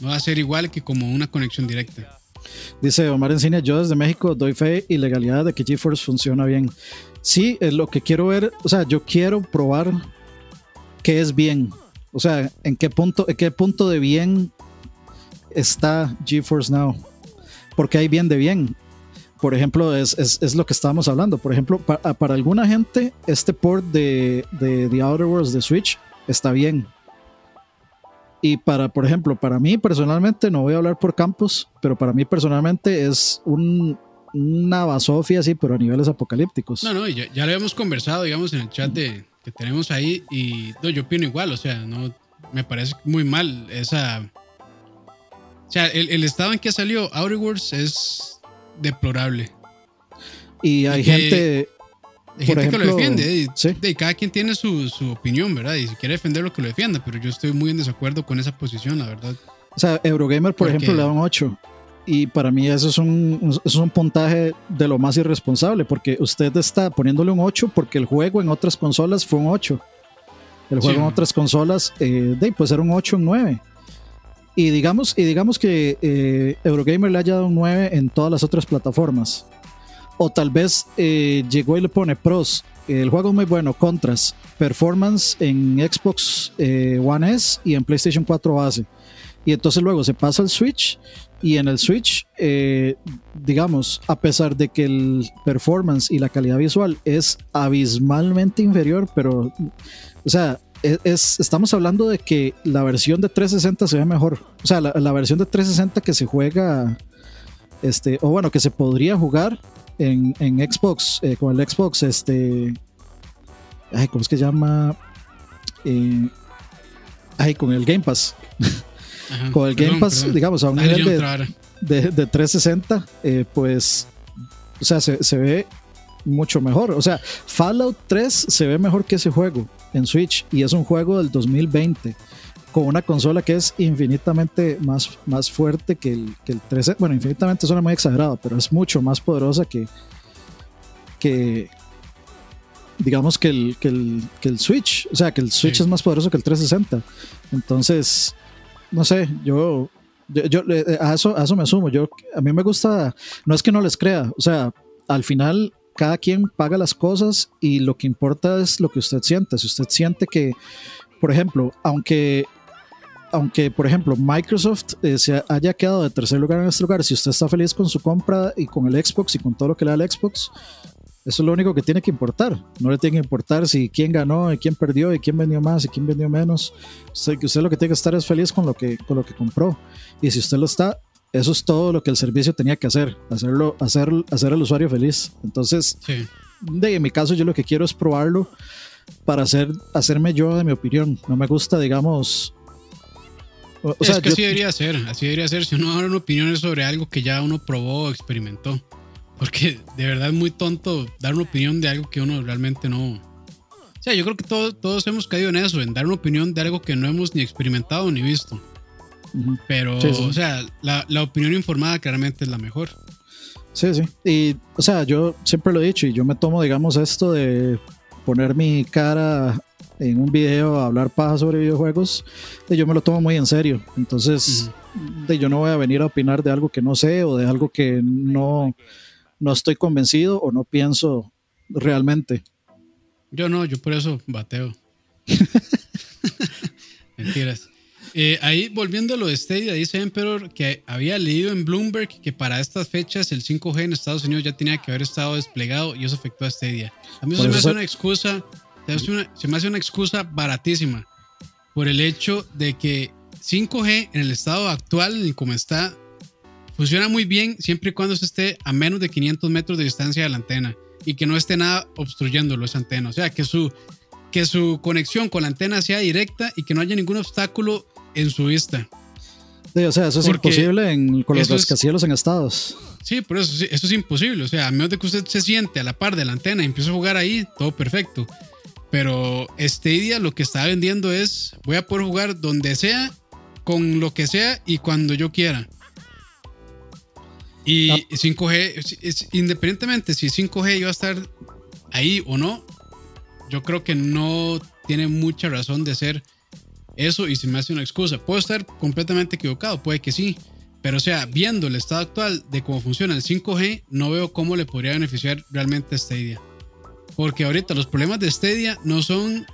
No va a ser igual que como una conexión directa. Dice Omar Encina, yo desde México doy fe y legalidad de que GeForce funciona bien. Sí, es lo que quiero ver, o sea, yo quiero probar qué es bien. O sea, en qué punto, en qué punto de bien está GeForce Now. Porque hay bien de bien. Por ejemplo, es, es, lo que estábamos hablando. Por ejemplo, para, alguna gente, este port de, de The Outer Worlds de Switch está bien y para, por ejemplo, para mí personalmente, no voy a hablar por campos, pero para mí personalmente es un, una basofia así, pero a niveles apocalípticos. No, no, ya, ya lo habíamos conversado, digamos, en el chat de, que tenemos ahí y no, yo opino igual, o sea, no me parece muy mal esa... O sea, el, estado en que ha salido Outer Worlds es deplorable. Y hay gente hay gente que lo defiende. Y, cada quien tiene su, su, opinión, ¿verdad? Y si quiere defender lo que lo defienda, pero yo estoy muy en desacuerdo con esa posición, la verdad. O sea, Eurogamer, por ejemplo, le da un 8. Y para mí eso es un, es un puntaje de lo más irresponsable, porque usted está poniéndole un 8 porque el juego en otras consolas fue un 8. El juego en otras consolas eh, de, puede ser un 8, un 9. Y digamos, y digamos que eh, Eurogamer le haya dado un 9 en todas las otras plataformas. O tal vez eh, llegó y le pone pros. El juego es muy bueno, contras, performance en Xbox eh, One S y en PlayStation 4 base. Y entonces luego se pasa al Switch y en el Switch, eh, digamos, a pesar de que el performance y la calidad visual es abismalmente inferior, pero, o sea, e-, es, estamos hablando de que la versión de 360 se ve mejor. O sea, la, la versión de 360 que se juega, este, o bueno, que se podría jugar en, en Xbox, eh, con el Xbox, este. Ay, ¿cómo es que se llama? Eh, ay, con el Game Pass. con el Game Pass, digamos, a un nivel de, de, 360, eh, pues, o sea, se, se, ve mucho mejor. O sea, Fallout 3 se ve mejor que ese juego en Switch y es un juego del 2020 con una consola que es infinitamente más, más fuerte que el, que el 13. Bueno, infinitamente suena muy exagerado, pero es mucho más poderosa que, que digamos que el, que el, que el Switch. O sea, que el Switch es más poderoso que el 360. Entonces, no sé, yo, yo, eh, a, eso, a eso me sumo. Yo, a mí me gusta, no es que no les crea, o sea, al final cada quien paga las cosas y lo que importa es lo que usted siente. Si usted siente que, por ejemplo, aunque aunque por ejemplo Microsoft eh, se haya quedado de tercer lugar en este lugar, si usted está feliz con su compra y con el Xbox y con todo lo que le da el Xbox, eso es lo único que tiene que importar. No le tiene que importar si quién ganó y quién perdió y quién vendió más y quién vendió menos. Usted, usted lo que tiene que estar es feliz con lo que, con lo que compró. Y si usted lo está, eso es todo lo que el servicio tenía que hacer, hacerlo, hacer, hacer al usuario feliz. Entonces, de, en mi caso, yo lo que quiero es probarlo para hacer, hacerme yo de mi opinión. No me gusta, digamos, es que así debería ser, así debería ser. Si uno da una opinión sobre algo que ya uno probó o experimentó. Porque de verdad es muy tonto dar una opinión de algo que uno realmente no. O sea, yo creo que todos, todos hemos caído en eso, en dar una opinión de algo que no hemos ni experimentado ni visto. Pero, o sea, la, la, opinión informada claramente es la mejor. Sí, sí. Y, o sea, yo siempre lo he dicho y yo me tomo, digamos, esto de poner mi cara en un video a hablar paja sobre videojuegos, yo me lo tomo muy en serio. Entonces, yo no voy a venir a opinar de algo que no sé o de algo que no, no estoy convencido o no pienso realmente. Yo no, yo por eso bateo. Mentiras. Eh, ahí volviendo a lo de Stadia, dice Emperor que había leído en Bloomberg que para estas fechas el 5G en Estados Unidos ya tenía que haber estado desplegado y eso afectó a Stadia. A mí eso se me hace una excusa, se me hace una excusa baratísima por el hecho de que 5G en el estado actual, como está, funciona muy bien siempre y cuando se esté a menos de 500 metros de distancia de la antena y que no esté nada obstruyéndolo esa antena. O sea, que su, que su conexión con la antena sea directa y que no haya ningún obstáculo en su vista. o sea, eso es imposible en, con los rascacielos en estados. Sí, por eso, eso es imposible. O sea, a menos de que usted se siente a la par de la antena y empiece a jugar ahí, todo perfecto. Pero Stadia lo que está vendiendo es, voy a poder jugar donde sea, con lo que sea y cuando yo quiera. Y 5G, independientemente si 5G iba a estar ahí o no, yo creo que no tiene mucha razón de ser eso y se me hace una excusa. Puedo estar completamente equivocado, puede que sí. Pero o sea, viendo el estado actual de cómo funciona el 5G, no veo cómo le podría beneficiar realmente a Stadia. Porque ahorita los problemas de Stadia no son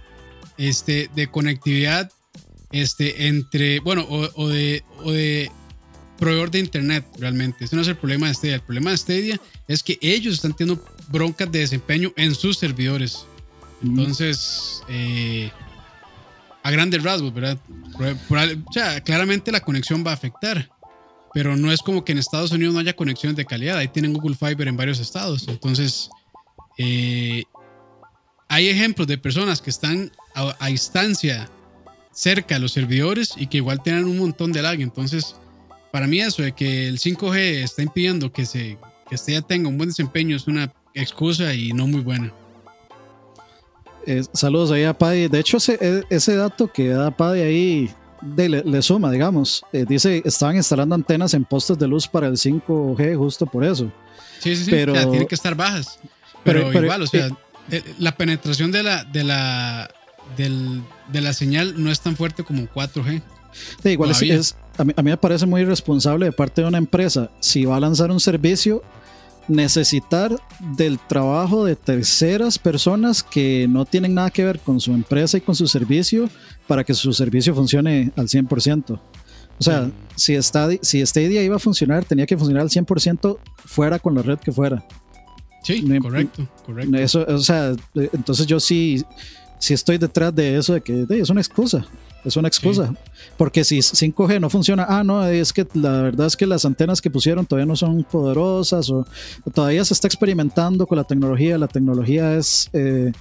este, de conectividad este, entre, bueno, o, de, o de proveedor de internet realmente. Ese no es el problema de Stadia. El problema de Stadia es que ellos están teniendo broncas de desempeño en sus servidores. Entonces, eh, a grandes rasgos, ¿verdad? o sea, claramente la conexión va a afectar, pero no es como que en Estados Unidos no haya conexiones de calidad. Ahí tienen Google Fiber en varios estados. Entonces, eh, hay ejemplos de personas que están a, a, distancia cerca de los servidores y que igual tienen un montón de lag. Entonces, para mí eso de que el 5G está impidiendo que, se, que este ya tenga un buen desempeño es una excusa y no muy buena. Eh, saludos ahí a Paddy. De hecho, ese, e, ese dato que da Paddy ahí le, suma, digamos. Eh, dice, estaban instalando antenas en postes de luz para el 5G justo por eso. Sí, sí, sí. Pero, tienen que estar bajas. Pero, igual, o sea, eh, la penetración de la, de, la, de la señal no es tan fuerte como 4G. Sí, igual es, a, mí, me parece muy irresponsable de parte de una empresa, si va a lanzar un servicio, necesitar del trabajo de terceras personas que no tienen nada que ver con su empresa y con su servicio para que su servicio funcione al 100%. O sea, si, está, si Stadia iba a funcionar, tenía que funcionar al 100% fuera con la red que fuera. Sí, correcto, correcto. Eso, o sea, entonces yo sí, sí estoy detrás de eso, de que es una excusa. Es una excusa. Porque si 5G no funciona, ah, no, es que la verdad es que las antenas que pusieron todavía no son poderosas o, todavía se está experimentando con la tecnología, la tecnología es, eh,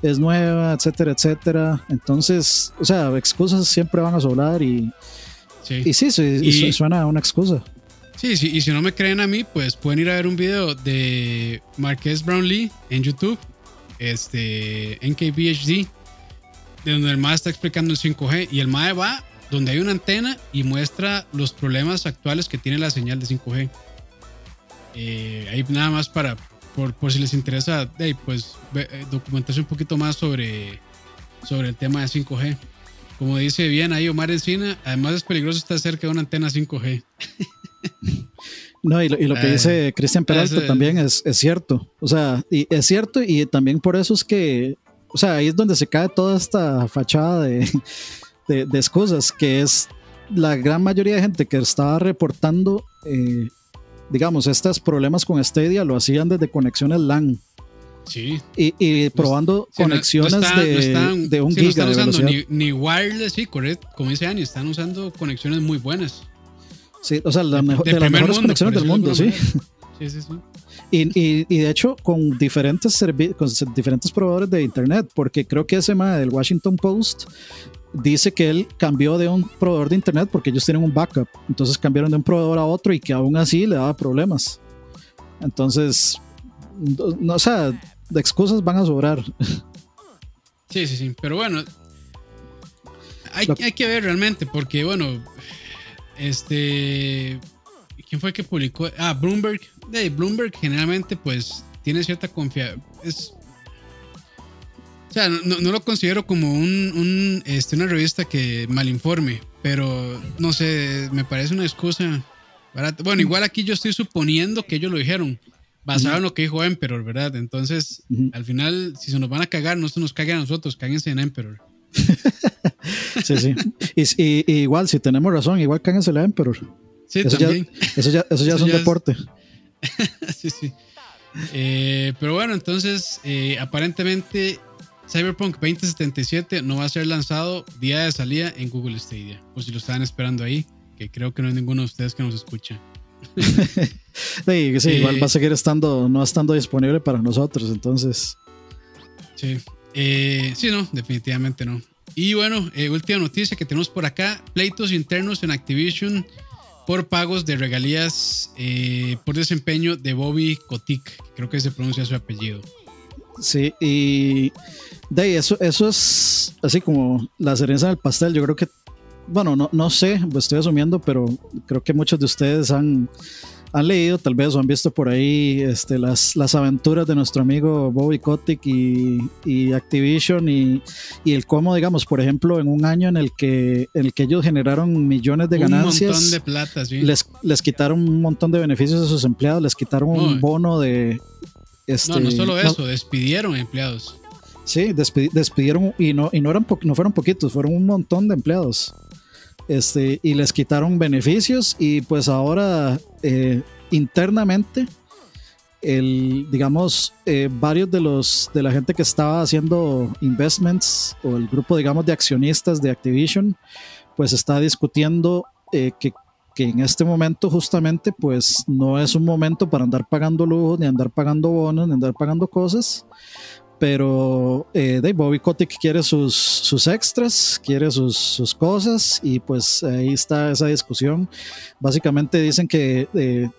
es nueva, etcétera, etcétera. Entonces, o sea, excusas siempre van a sobrar y sí, y sí, sí suena a una excusa. Sí, sí, y si no me creen a mí, pues pueden ir a ver un video de Marqués Brownlee en YouTube, este, NKBHD de donde el MAE está explicando el 5G y el MAE va donde hay una antena y muestra los problemas actuales que tiene la señal de 5G. Eh, ahí nada más para, por, por si les interesa, pues eh, documentarse un poquito más sobre, sobre el tema de 5G. Como dice bien ahí Omar Encina, además es peligroso estar cerca de una antena 5G. No, y lo, y lo que dice eh, Cristian Peralta también es, es, cierto. O sea, y es cierto, y también por eso es que o sea, ahí es donde se cae toda esta fachada de, de, excusas, que es la gran mayoría de gente que estaba reportando, eh, digamos, estos problemas con Stadia lo hacían desde conexiones LAN. Sí. Y, probando conexiones de, de, un giga no están usando ni, ni, wireless, sí, correcto. Como dice Ani, están usando conexiones muy buenas. Sí, o sea, la mejor, de, las mejores conexiones del mundo, sí. Sí, sí, sí. Y, y, de hecho, con diferentes, con diferentes proveedores de Internet, porque creo que ese tema del Washington Post dice que él cambió de un proveedor de Internet porque ellos tienen un backup. Entonces cambiaron de un proveedor a otro y que aún así le daba problemas. Entonces, no, o sea, de excusas van a sobrar. Sí, sí, sí. Pero bueno, hay, hay que ver realmente, porque bueno, este ¿Quién fue que publicó? Ah, Bloomberg. De Bloomberg generalmente pues tiene cierta confianza. Es, O sea, no, lo considero como un, este, una revista que malinforme, pero no sé, me parece una excusa barata. Bueno, igual aquí yo estoy suponiendo que ellos lo dijeron, basado en lo que dijo Emperor, ¿verdad? Entonces, al final, si se nos van a cagar, no se nos caguen a nosotros, cáguense en Emperor. sí, sí. Y, igual, si tenemos razón, igual cáguense en Emperor. Sí, eso también. Ya, eso ya, eso ya es un deporte. sí, sí. Eh, pero bueno, entonces, eh, aparentemente Cyberpunk 2077 no va a ser lanzado día de salida en Google Stadia. Pues si lo estaban esperando ahí, que creo que no hay ninguno de ustedes que nos escucha. sí, sí igual va a seguir estando, no estando disponible para nosotros, entonces. Sí, eh, sí, no, definitivamente no. Y bueno, eh, última noticia que tenemos por acá: pleitos internos en Activision por pagos de regalías eh, por desempeño de Bobby Kotick, creo que se pronuncia su apellido. Sí, y de eso, eso es así como la cereza del pastel. Yo creo que, bueno, no, no sé, estoy asumiendo, pero creo que muchos de ustedes han, han leído tal vez o han visto por ahí este, las, las aventuras de nuestro amigo Bobby Kotick y, y Activision y, y, el cómo, digamos, por ejemplo, en un año en el que, en el que ellos generaron millones de ganancias. Un montón de plata, sí. les, les quitaron un montón de beneficios a sus empleados, les quitaron un bono de... Este, no, no solo eso, despidieron empleados. Sí, despidieron y no, y no, eran no fueron poquitos, fueron un montón de empleados. Este, y les quitaron beneficios y pues ahora eh, internamente el, digamos, eh, varios de los de la gente que estaba haciendo investments o el grupo, digamos, de accionistas de Activision, pues está discutiendo eh, que, que, en este momento justamente, pues no es un momento para andar pagando lujos, ni andar pagando bonos, ni andar pagando cosas, pero eh, Bobby Kotick quiere sus, sus extras, quiere sus, cosas y pues ahí está esa discusión. Básicamente dicen que eh,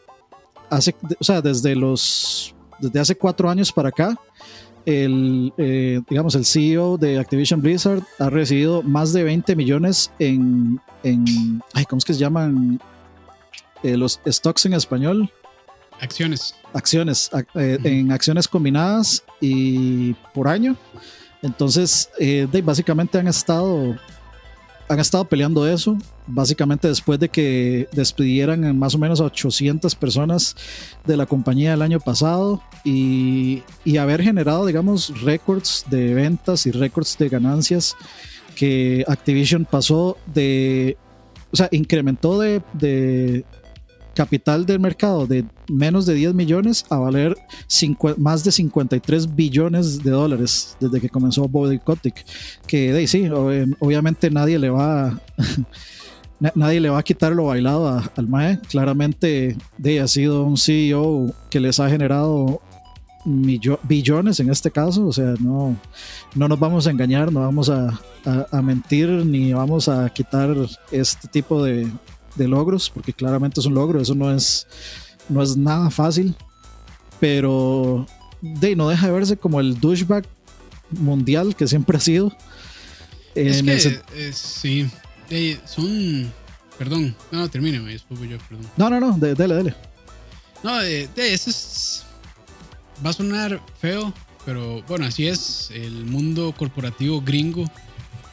hace, o sea, desde los, desde hace cuatro años para acá, el, eh, digamos, el CEO de Activision Blizzard ha recibido más de 20 millones en, en ¿cómo es que se llaman? Eh, los stocks en español. Acciones. Acciones, eh, en acciones combinadas y por año. Entonces, eh, básicamente han estado, han estado peleando eso. Básicamente después de que despidieran más o menos a 800 personas de la compañía el año pasado y, y haber generado, digamos, récords de ventas y récords de ganancias que Activision pasó de, o sea, incrementó de, de capital del mercado de menos de 10 millones a valer más de 53 billones de dólares desde que comenzó Bobby Kotick. Que de, sí, obviamente nadie le va nadie le va a quitar lo bailado al MAE. Claramente de, ha sido un CEO que les ha generado billones en este caso. O sea, no, no nos vamos a engañar, no vamos a, a mentir ni vamos a quitar este tipo de, de logros, porque claramente es un logro, eso no es, no es nada fácil, pero de, no deja de verse como el douchebag mundial que siempre ha sido. Es que, eh, sí, son, perdón, no, termine, después yo, perdón. No, no, no, dale, dale. No, de, eso es, va a sonar feo, pero bueno, así es, el mundo corporativo gringo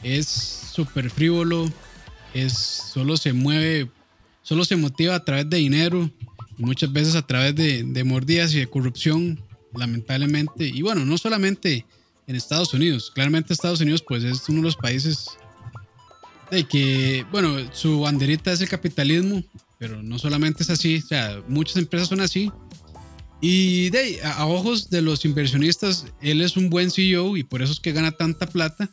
es súper frívolo, es solo se mueve, solo se motiva a través de dinero muchas veces a través de, de mordidas y de corrupción, lamentablemente. Y bueno, no solamente en Estados Unidos, claramente Estados Unidos pues es uno de los países de que, bueno, su banderita es el capitalismo, pero no solamente es así, muchas empresas son así. Y de, a ojos de los inversionistas, él es un buen CEO y por eso es que gana tanta plata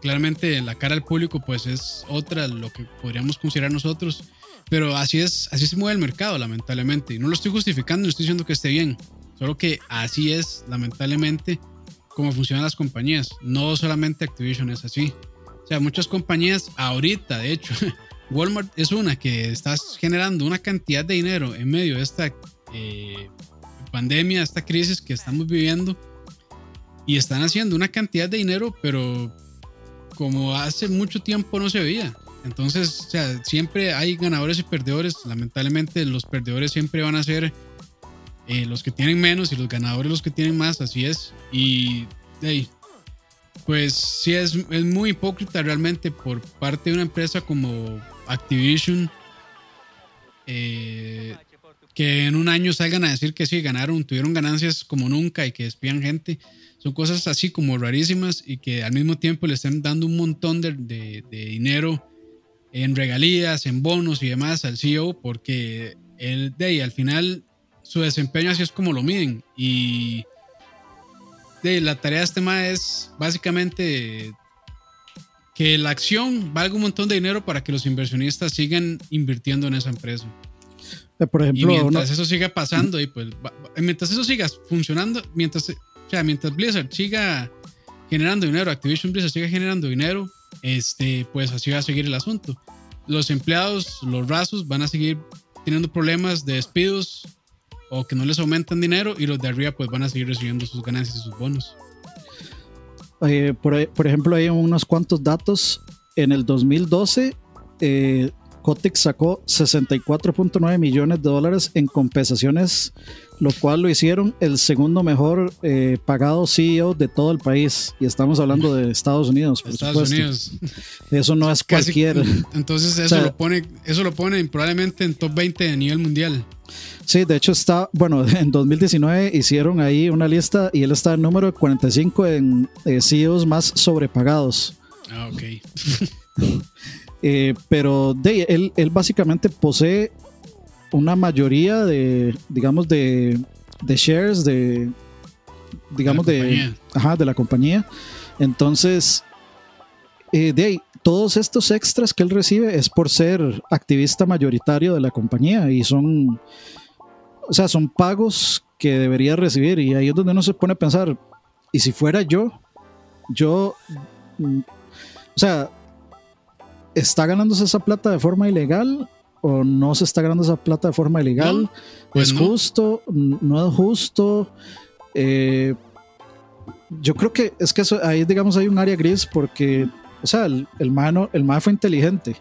claramente en la cara del público pues es otra lo que podríamos considerar nosotros, pero así es, así se mueve el mercado lamentablemente. Y no lo estoy justificando, no estoy diciendo que esté bien, solo que así es lamentablemente como funcionan las compañías. No solamente Activision es así. O sea, muchas compañías ahorita, de hecho, Walmart es una que está generando una cantidad de dinero en medio de esta eh, pandemia, esta crisis que estamos viviendo. Y están haciendo una cantidad de dinero, pero como hace mucho tiempo no se veía. Entonces, o sea, siempre hay ganadores y perdedores. Lamentablemente, los perdedores siempre van a ser eh, los que tienen menos y los ganadores los que tienen más. Así es. Y hey, pues sí es, es muy hipócrita realmente por parte de una empresa como Activision. Eh, que en un año salgan a decir que sí, ganaron, tuvieron ganancias como nunca y que despidan gente. Son cosas así como rarísimas y que al mismo tiempo le están dando un montón de, de, dinero en regalías, en bonos y demás al CEO porque el de ahí al final su desempeño así es como lo miden y de la tarea de este tema es básicamente que la acción valga un montón de dinero para que los inversionistas sigan invirtiendo en esa empresa. Eh, por ejemplo, y mientras eso siga pasando y pues mientras eso siga funcionando, mientras, o sea, mientras Blizzard siga generando dinero, Activision Blizzard siga generando dinero, este, pues así va a seguir el asunto. Los empleados, los rasos van a seguir teniendo problemas de despidos o que no les aumentan dinero y los de arriba pues van a seguir recibiendo sus ganancias y sus bonos. Eh, por, ejemplo, hay unos cuantos datos. En el 2012, eh, Kotick sacó 64.9 millones de dólares en compensaciones, lo cual lo hicieron el segundo mejor eh, pagado CEO de todo el país. Y estamos hablando de Estados Unidos, por Estados Unidos. Eso no es cualquier. Entonces eso lo pone, eso lo pone probablemente en top 20 a nivel mundial. Sí, de hecho está, bueno, en 2019 hicieron ahí una lista y él está en número 45 en eh, CEOs más sobrepagados. Ah, ok. Eh, pero de, él, él, básicamente posee una mayoría de, digamos, de, de shares de, digamos, de, ajá, de la compañía. Entonces, eh, de ahí, todos estos extras que él recibe es por ser activista mayoritario de la compañía y son, o sea, son pagos que debería recibir. Y ahí es donde uno se pone a pensar, y si fuera yo, yo, mm, o sea, ¿está ganándose esa plata de forma ilegal o no se está ganando esa plata de forma ilegal? Pues ¿Es justo? ¿No es justo? Eh, yo creo que es que ahí, digamos, hay un área gris porque, o sea, el, el mano, el fue inteligente.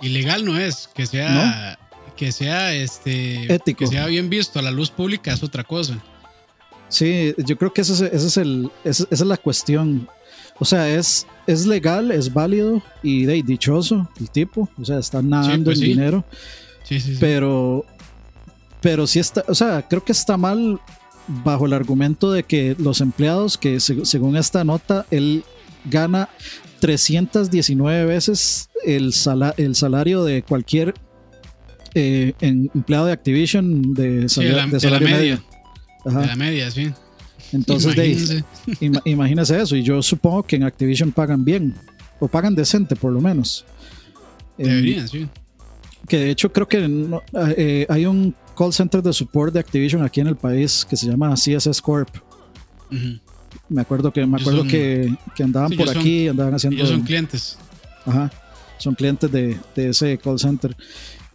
Ilegal no es, que sea, que sea este, ético, que sea bien visto a la luz pública es otra cosa. Sí, yo creo que ese, es el, esa es la cuestión. O sea, es, es legal, es válido y de, dichoso el tipo. O sea, está nadando pues en dinero. Sí, sí, pero, pero sí está, o sea, creo que está mal bajo el argumento de que los empleados, que según esta nota, él gana 319 veces el, el salario de cualquier eh, empleado de Activision de, salario medio. De la media, sí. Entonces, imagínese. eso. Y yo supongo que en Activision pagan bien, o pagan decente por lo menos. Deberían, sí. Que de hecho creo que eh, hay un call center de support de Activision aquí en el país que se llama CSS Corp. Me acuerdo que me acuerdo que, andaban por aquí, andaban haciendo. Ellos son clientes. Ajá. Son clientes de, de ese call center.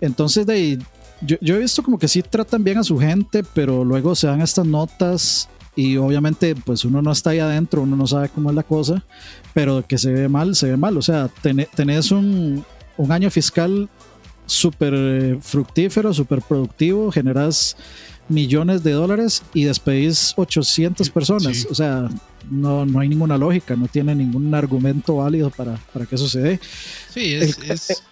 Entonces, de ahí, yo, yo, he visto como que sí tratan bien a su gente, pero luego se dan estas notas y obviamente pues uno no está ahí adentro, uno no sabe cómo es la cosa, pero que se ve mal, se ve mal. O sea, tenés un, un año fiscal súper eh, fructífero, súper productivo, generas millones de dólares y despedís 800 personas. O sea, no, no hay ninguna lógica, no tiene ningún argumento válido para, para que eso se dé. Sí, es, es,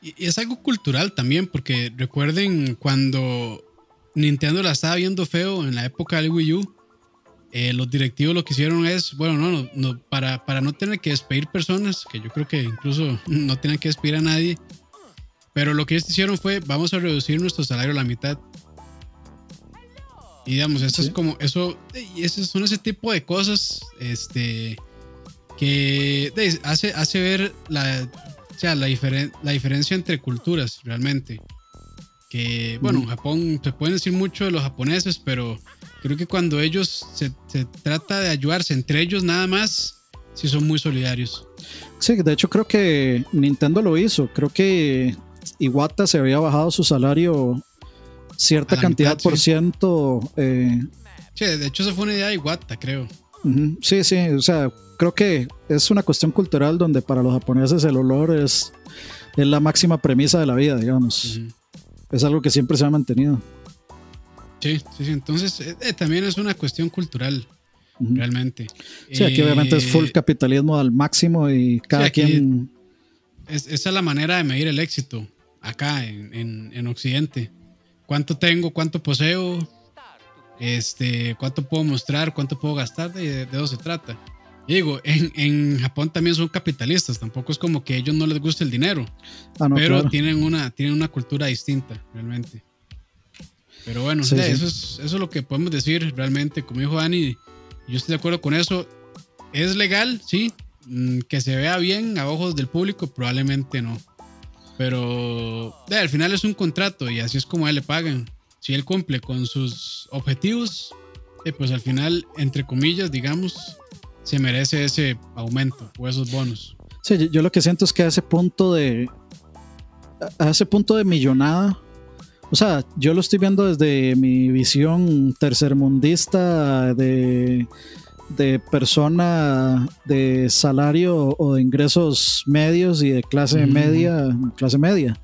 y es algo cultural también, porque recuerden cuando Nintendo la estaba viendo feo en la época del Wii U. Eh, los directivos lo que hicieron es, bueno, no, no, para, para no tener que despedir personas, que yo creo que incluso no tienen que despedir a nadie, pero lo que ellos hicieron fue, vamos a reducir nuestro salario a la mitad. Y digamos, eso es como, eso, y ese son ese tipo de cosas, este, que hace, hace ver la, o sea, la, la diferencia entre culturas realmente que, bueno, Japón, se pueden decir mucho de los japoneses, pero creo que cuando ellos se, trata de ayudarse entre ellos nada más, sí son muy solidarios. Sí, de hecho creo que Nintendo lo hizo. Creo que Iwata se había bajado su salario cierta cantidad por ciento. Eh, sí, de hecho esa fue una idea de Iwata, creo. Sí, sí, o sea, creo que es una cuestión cultural donde para los japoneses el olor es, es la máxima premisa de la vida, digamos es algo que siempre se ha mantenido. Sí, sí, sí. Entonces, eh, eh, también es una cuestión cultural. realmente. Sí, aquí obviamente es full eh, capitalismo al máximo y cada quien... esa es la manera de medir el éxito acá en, en, Occidente. ¿Cuánto tengo? ¿Cuánto poseo? Este, ¿Cuánto puedo mostrar? ¿Cuánto puedo gastar? De, de eso se trata. Digo, en, en, Japón también son capitalistas, tampoco es como que a ellos no les guste el dinero, ah, pero tienen, una, tienen una cultura distinta, realmente. Pero bueno, Eso, es, eso es lo que podemos decir realmente. Como dijo Dani, yo estoy de acuerdo con eso. ¿Es legal? Sí. Mm, que se vea bien a ojos del público, probablemente no. Pero al final es un contrato y así es como a él le pagan. Si él cumple con sus objetivos, eh, pues al final, entre comillas, digamos, se merece ese aumento o esos bonos. Sí, yo lo que siento es que a ese punto de. A ese punto de millonada, o sea, yo lo estoy viendo desde mi visión tercermundista de, de persona de salario o de ingresos medios y de clase media, clase media.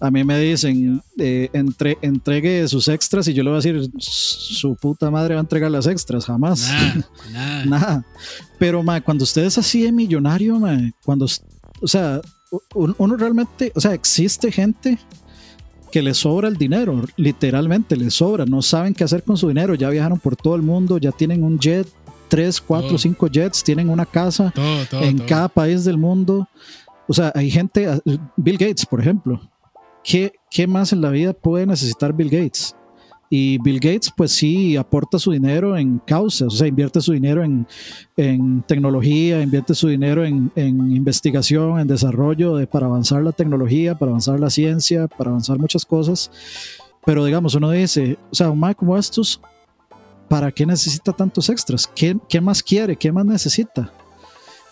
A mí me dicen, eh, entre, entregue sus extras y yo le voy a decir, su puta madre va a entregar las extras, jamás. Nada, nada. Pero ma, cuando usted es así de millonario, ma, cuando, o sea, uno realmente, o sea, existe gente que les sobra el dinero, literalmente les sobra, no saben qué hacer con su dinero, ya viajaron por todo el mundo, ya tienen un jet, tres, cuatro, cinco jets, tienen una casa en cada país del mundo. O sea, hay gente, Bill Gates, por ejemplo, ¿qué, ¿qué más en la vida puede necesitar Bill Gates? Y Bill Gates, pues sí, aporta su dinero en causas, o sea, invierte su dinero en, tecnología, invierte su dinero en, investigación, en desarrollo de, para avanzar la tecnología, para avanzar la ciencia, para avanzar muchas cosas. Pero digamos, uno dice, o sea, un más como estos, ¿para qué necesita tantos extras? ¿Qué, ¿Qué, más quiere? ¿Qué más necesita?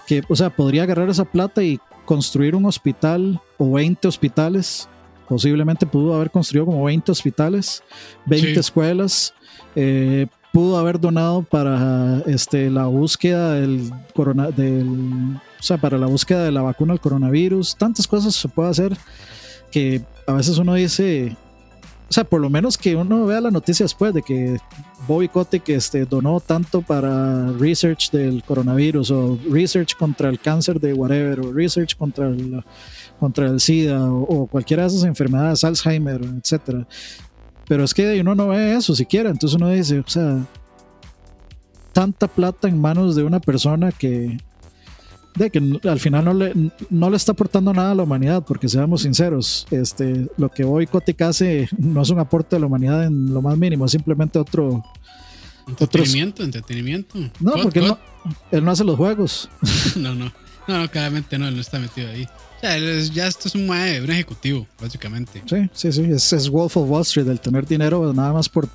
Que, o sea, podría agarrar esa plata y construir un hospital o 20 hospitales Posiblemente pudo haber construido como 20 hospitales, 20 escuelas. Eh, pudo haber donado para este, la búsqueda del corona, del, o sea, para la búsqueda de la vacuna al coronavirus. Tantas cosas se puede hacer que a veces uno dice, o sea, por lo menos que uno vea la noticia después de que Bobby Kotick este, donó tanto para research del coronavirus o research contra el cáncer de whatever o research contra el contra el SIDA o, cualquiera de esas enfermedades, Alzheimer, etcétera. Pero es que uno no ve eso siquiera, entonces uno dice, o sea, tanta plata en manos de una persona que, de que al final no le, no le está aportando nada a la humanidad, porque seamos sinceros, este, lo que hoy Kotick hace no es un aporte a la humanidad en lo más mínimo, es simplemente otro... Entretenimiento, entretenimiento. No, porque No, él no hace los juegos. no, no, no, claramente no, él no está metido ahí. Ya, ya esto es un, un ejecutivo, básicamente. Sí, sí, sí. Es, Wolf of Wall Street, el tener dinero nada más por,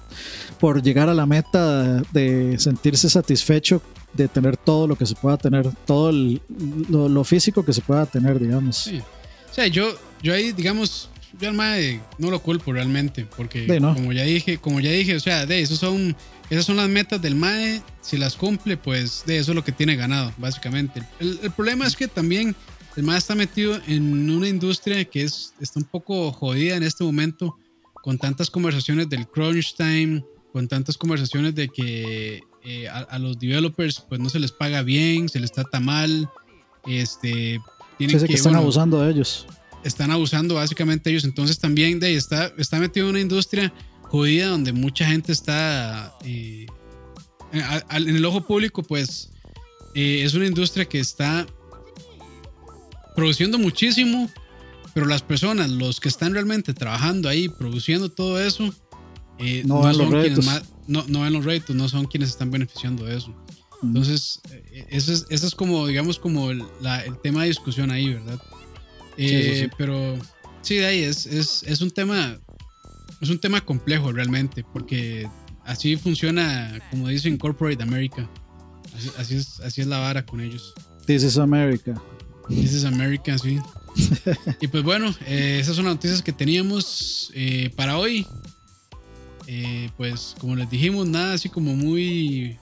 por llegar a la meta de sentirse satisfecho de tener todo lo que se pueda tener, todo lo, físico que se pueda tener, digamos. Sí. O sea, yo, yo ahí, digamos, yo al MAE no lo culpo realmente, porque como ya dije, como ya dije, o sea, de esos son, esas son las metas del MAE, si las cumple, pues de eso es lo que tiene ganado, básicamente. El, el problema es que también el más está metido en una industria que es, está un poco jodida en este momento, con tantas conversaciones del crunch time, con tantas conversaciones de que eh, a, los developers pues no se les paga bien, se les trata mal, este, tienen que, están abusando de ellos. Están abusando básicamente ellos, entonces también de está, está metido en una industria jodida donde mucha gente está eh, en el ojo público, pues eh, es una industria que está produciendo muchísimo, pero las personas, los que están realmente trabajando ahí, produciendo todo eso, eh, no, son quienes no, no ven los réditos, no son quienes están beneficiando de eso. Entonces, eh, eso es, eso es como, digamos, como el, tema de discusión ahí, ¿verdad? Eh, pero sí, de ahí es, es, es, un tema, es un tema complejo realmente, porque así funciona, como dicen Corporate America. Así, así, es, así es la vara con ellos. This is America. This is America, sí. y pues bueno, eh, esas son las noticias que teníamos eh, para hoy. Eh, pues como les dijimos, nada así como muy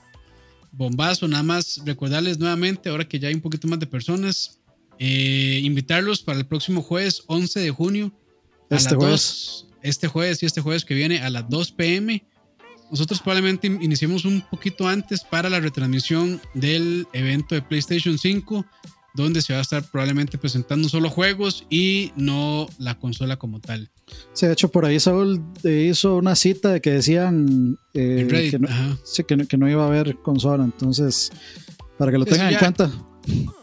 bombazo, nada más recordarles nuevamente, ahora que ya hay un poquito más de personas, invitarlos para el próximo jueves 11 de junio. Este jueves. este jueves y este jueves que viene a las 2 pm. nosotros probablemente iniciemos un poquito antes para la retransmisión del evento de PlayStation 5, donde se va a estar probablemente presentando solo juegos y no la consola como tal. Sí, de hecho, por ahí Saúl hizo una cita de que decían eh, que, no, sí, que, no, iba a haber consola, entonces, para que lo tengan en cuenta.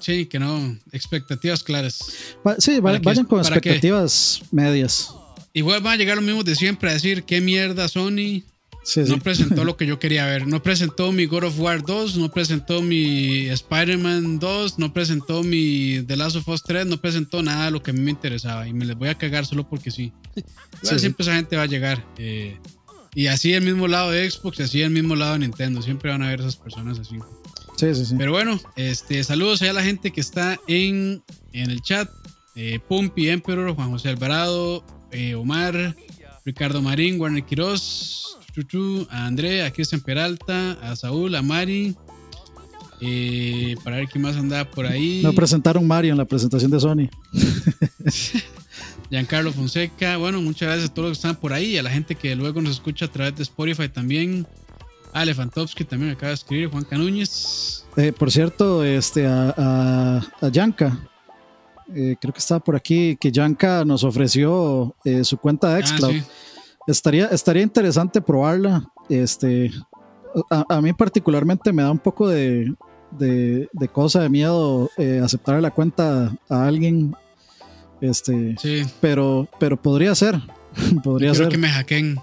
Sí, que no, expectativas claras. Sí, vayan con expectativas medias. Igual van a llegar los mismos de siempre a decir qué mierda Sony. No presentó lo que yo quería ver. No presentó mi God of War 2, no presentó mi Spider-Man 2, no presentó mi The Last of Us 3, no presentó nada de lo que a mí me interesaba. Y me les voy a cagar solo porque sí. siempre esa gente va a llegar. Eh, y así el mismo lado de Xbox y así el mismo lado de Nintendo. Siempre van a ver esas personas así. Sí, sí, sí. Pero bueno, este, saludos a la gente que está en, en el chat. Eh, Pumpi Emperor, Juan José Alvarado, eh, Omar, Ricardo Marín, Warner Quiroz, Chuchu, a André, a Cristian Peralta, a Saúl, a Mari. Eh, para ver quién más anda por ahí. No presentaron Mario en la presentación de Sony. Giancarlo Fonseca. Bueno, muchas gracias a todos los que están por ahí. A la gente que luego nos escucha a través de Spotify también. A Lefantovsky también acaba de escribir. Juan Canúñez. Eh, por cierto, este, a, a, a Yanka. Eh, creo que estaba por aquí, que Yanka nos ofreció eh, su cuenta de ah, Xcloud. Estaría, estaría interesante probarla. Este, a, mí particularmente me da un poco de, de, cosa, de miedo eh, aceptar la cuenta a alguien. Este, pero, pero podría ser. podría ser. que me hackeen.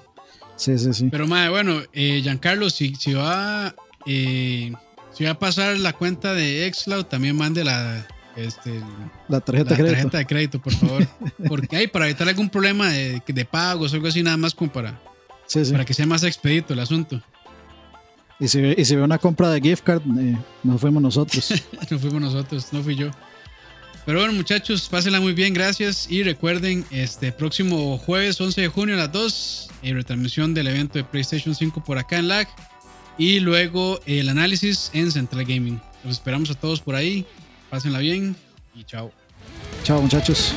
Sí, sí, sí. Pero, madre, bueno, Giancarlo, si, si va... si va a pasar la cuenta de Xcloud, también mande la, este, la tarjeta de crédito. tarjeta de crédito, por favor. Porque hay para evitar algún problema de, de pagos o algo así, nada más como para, para que sea más expedito el asunto. Y si, y si ve una compra de gift card, eh, no fuimos nosotros. no fuimos nosotros, no fui yo. Pero bueno, muchachos, pásenla muy bien, gracias. Y recuerden, este próximo jueves 11 de junio a las 2, eh, retransmisión del evento de PlayStation 5 por acá en LAG. Y luego el análisis en Central Gaming. Los esperamos a todos por ahí. Pásenla bien y chao. Chao muchachos.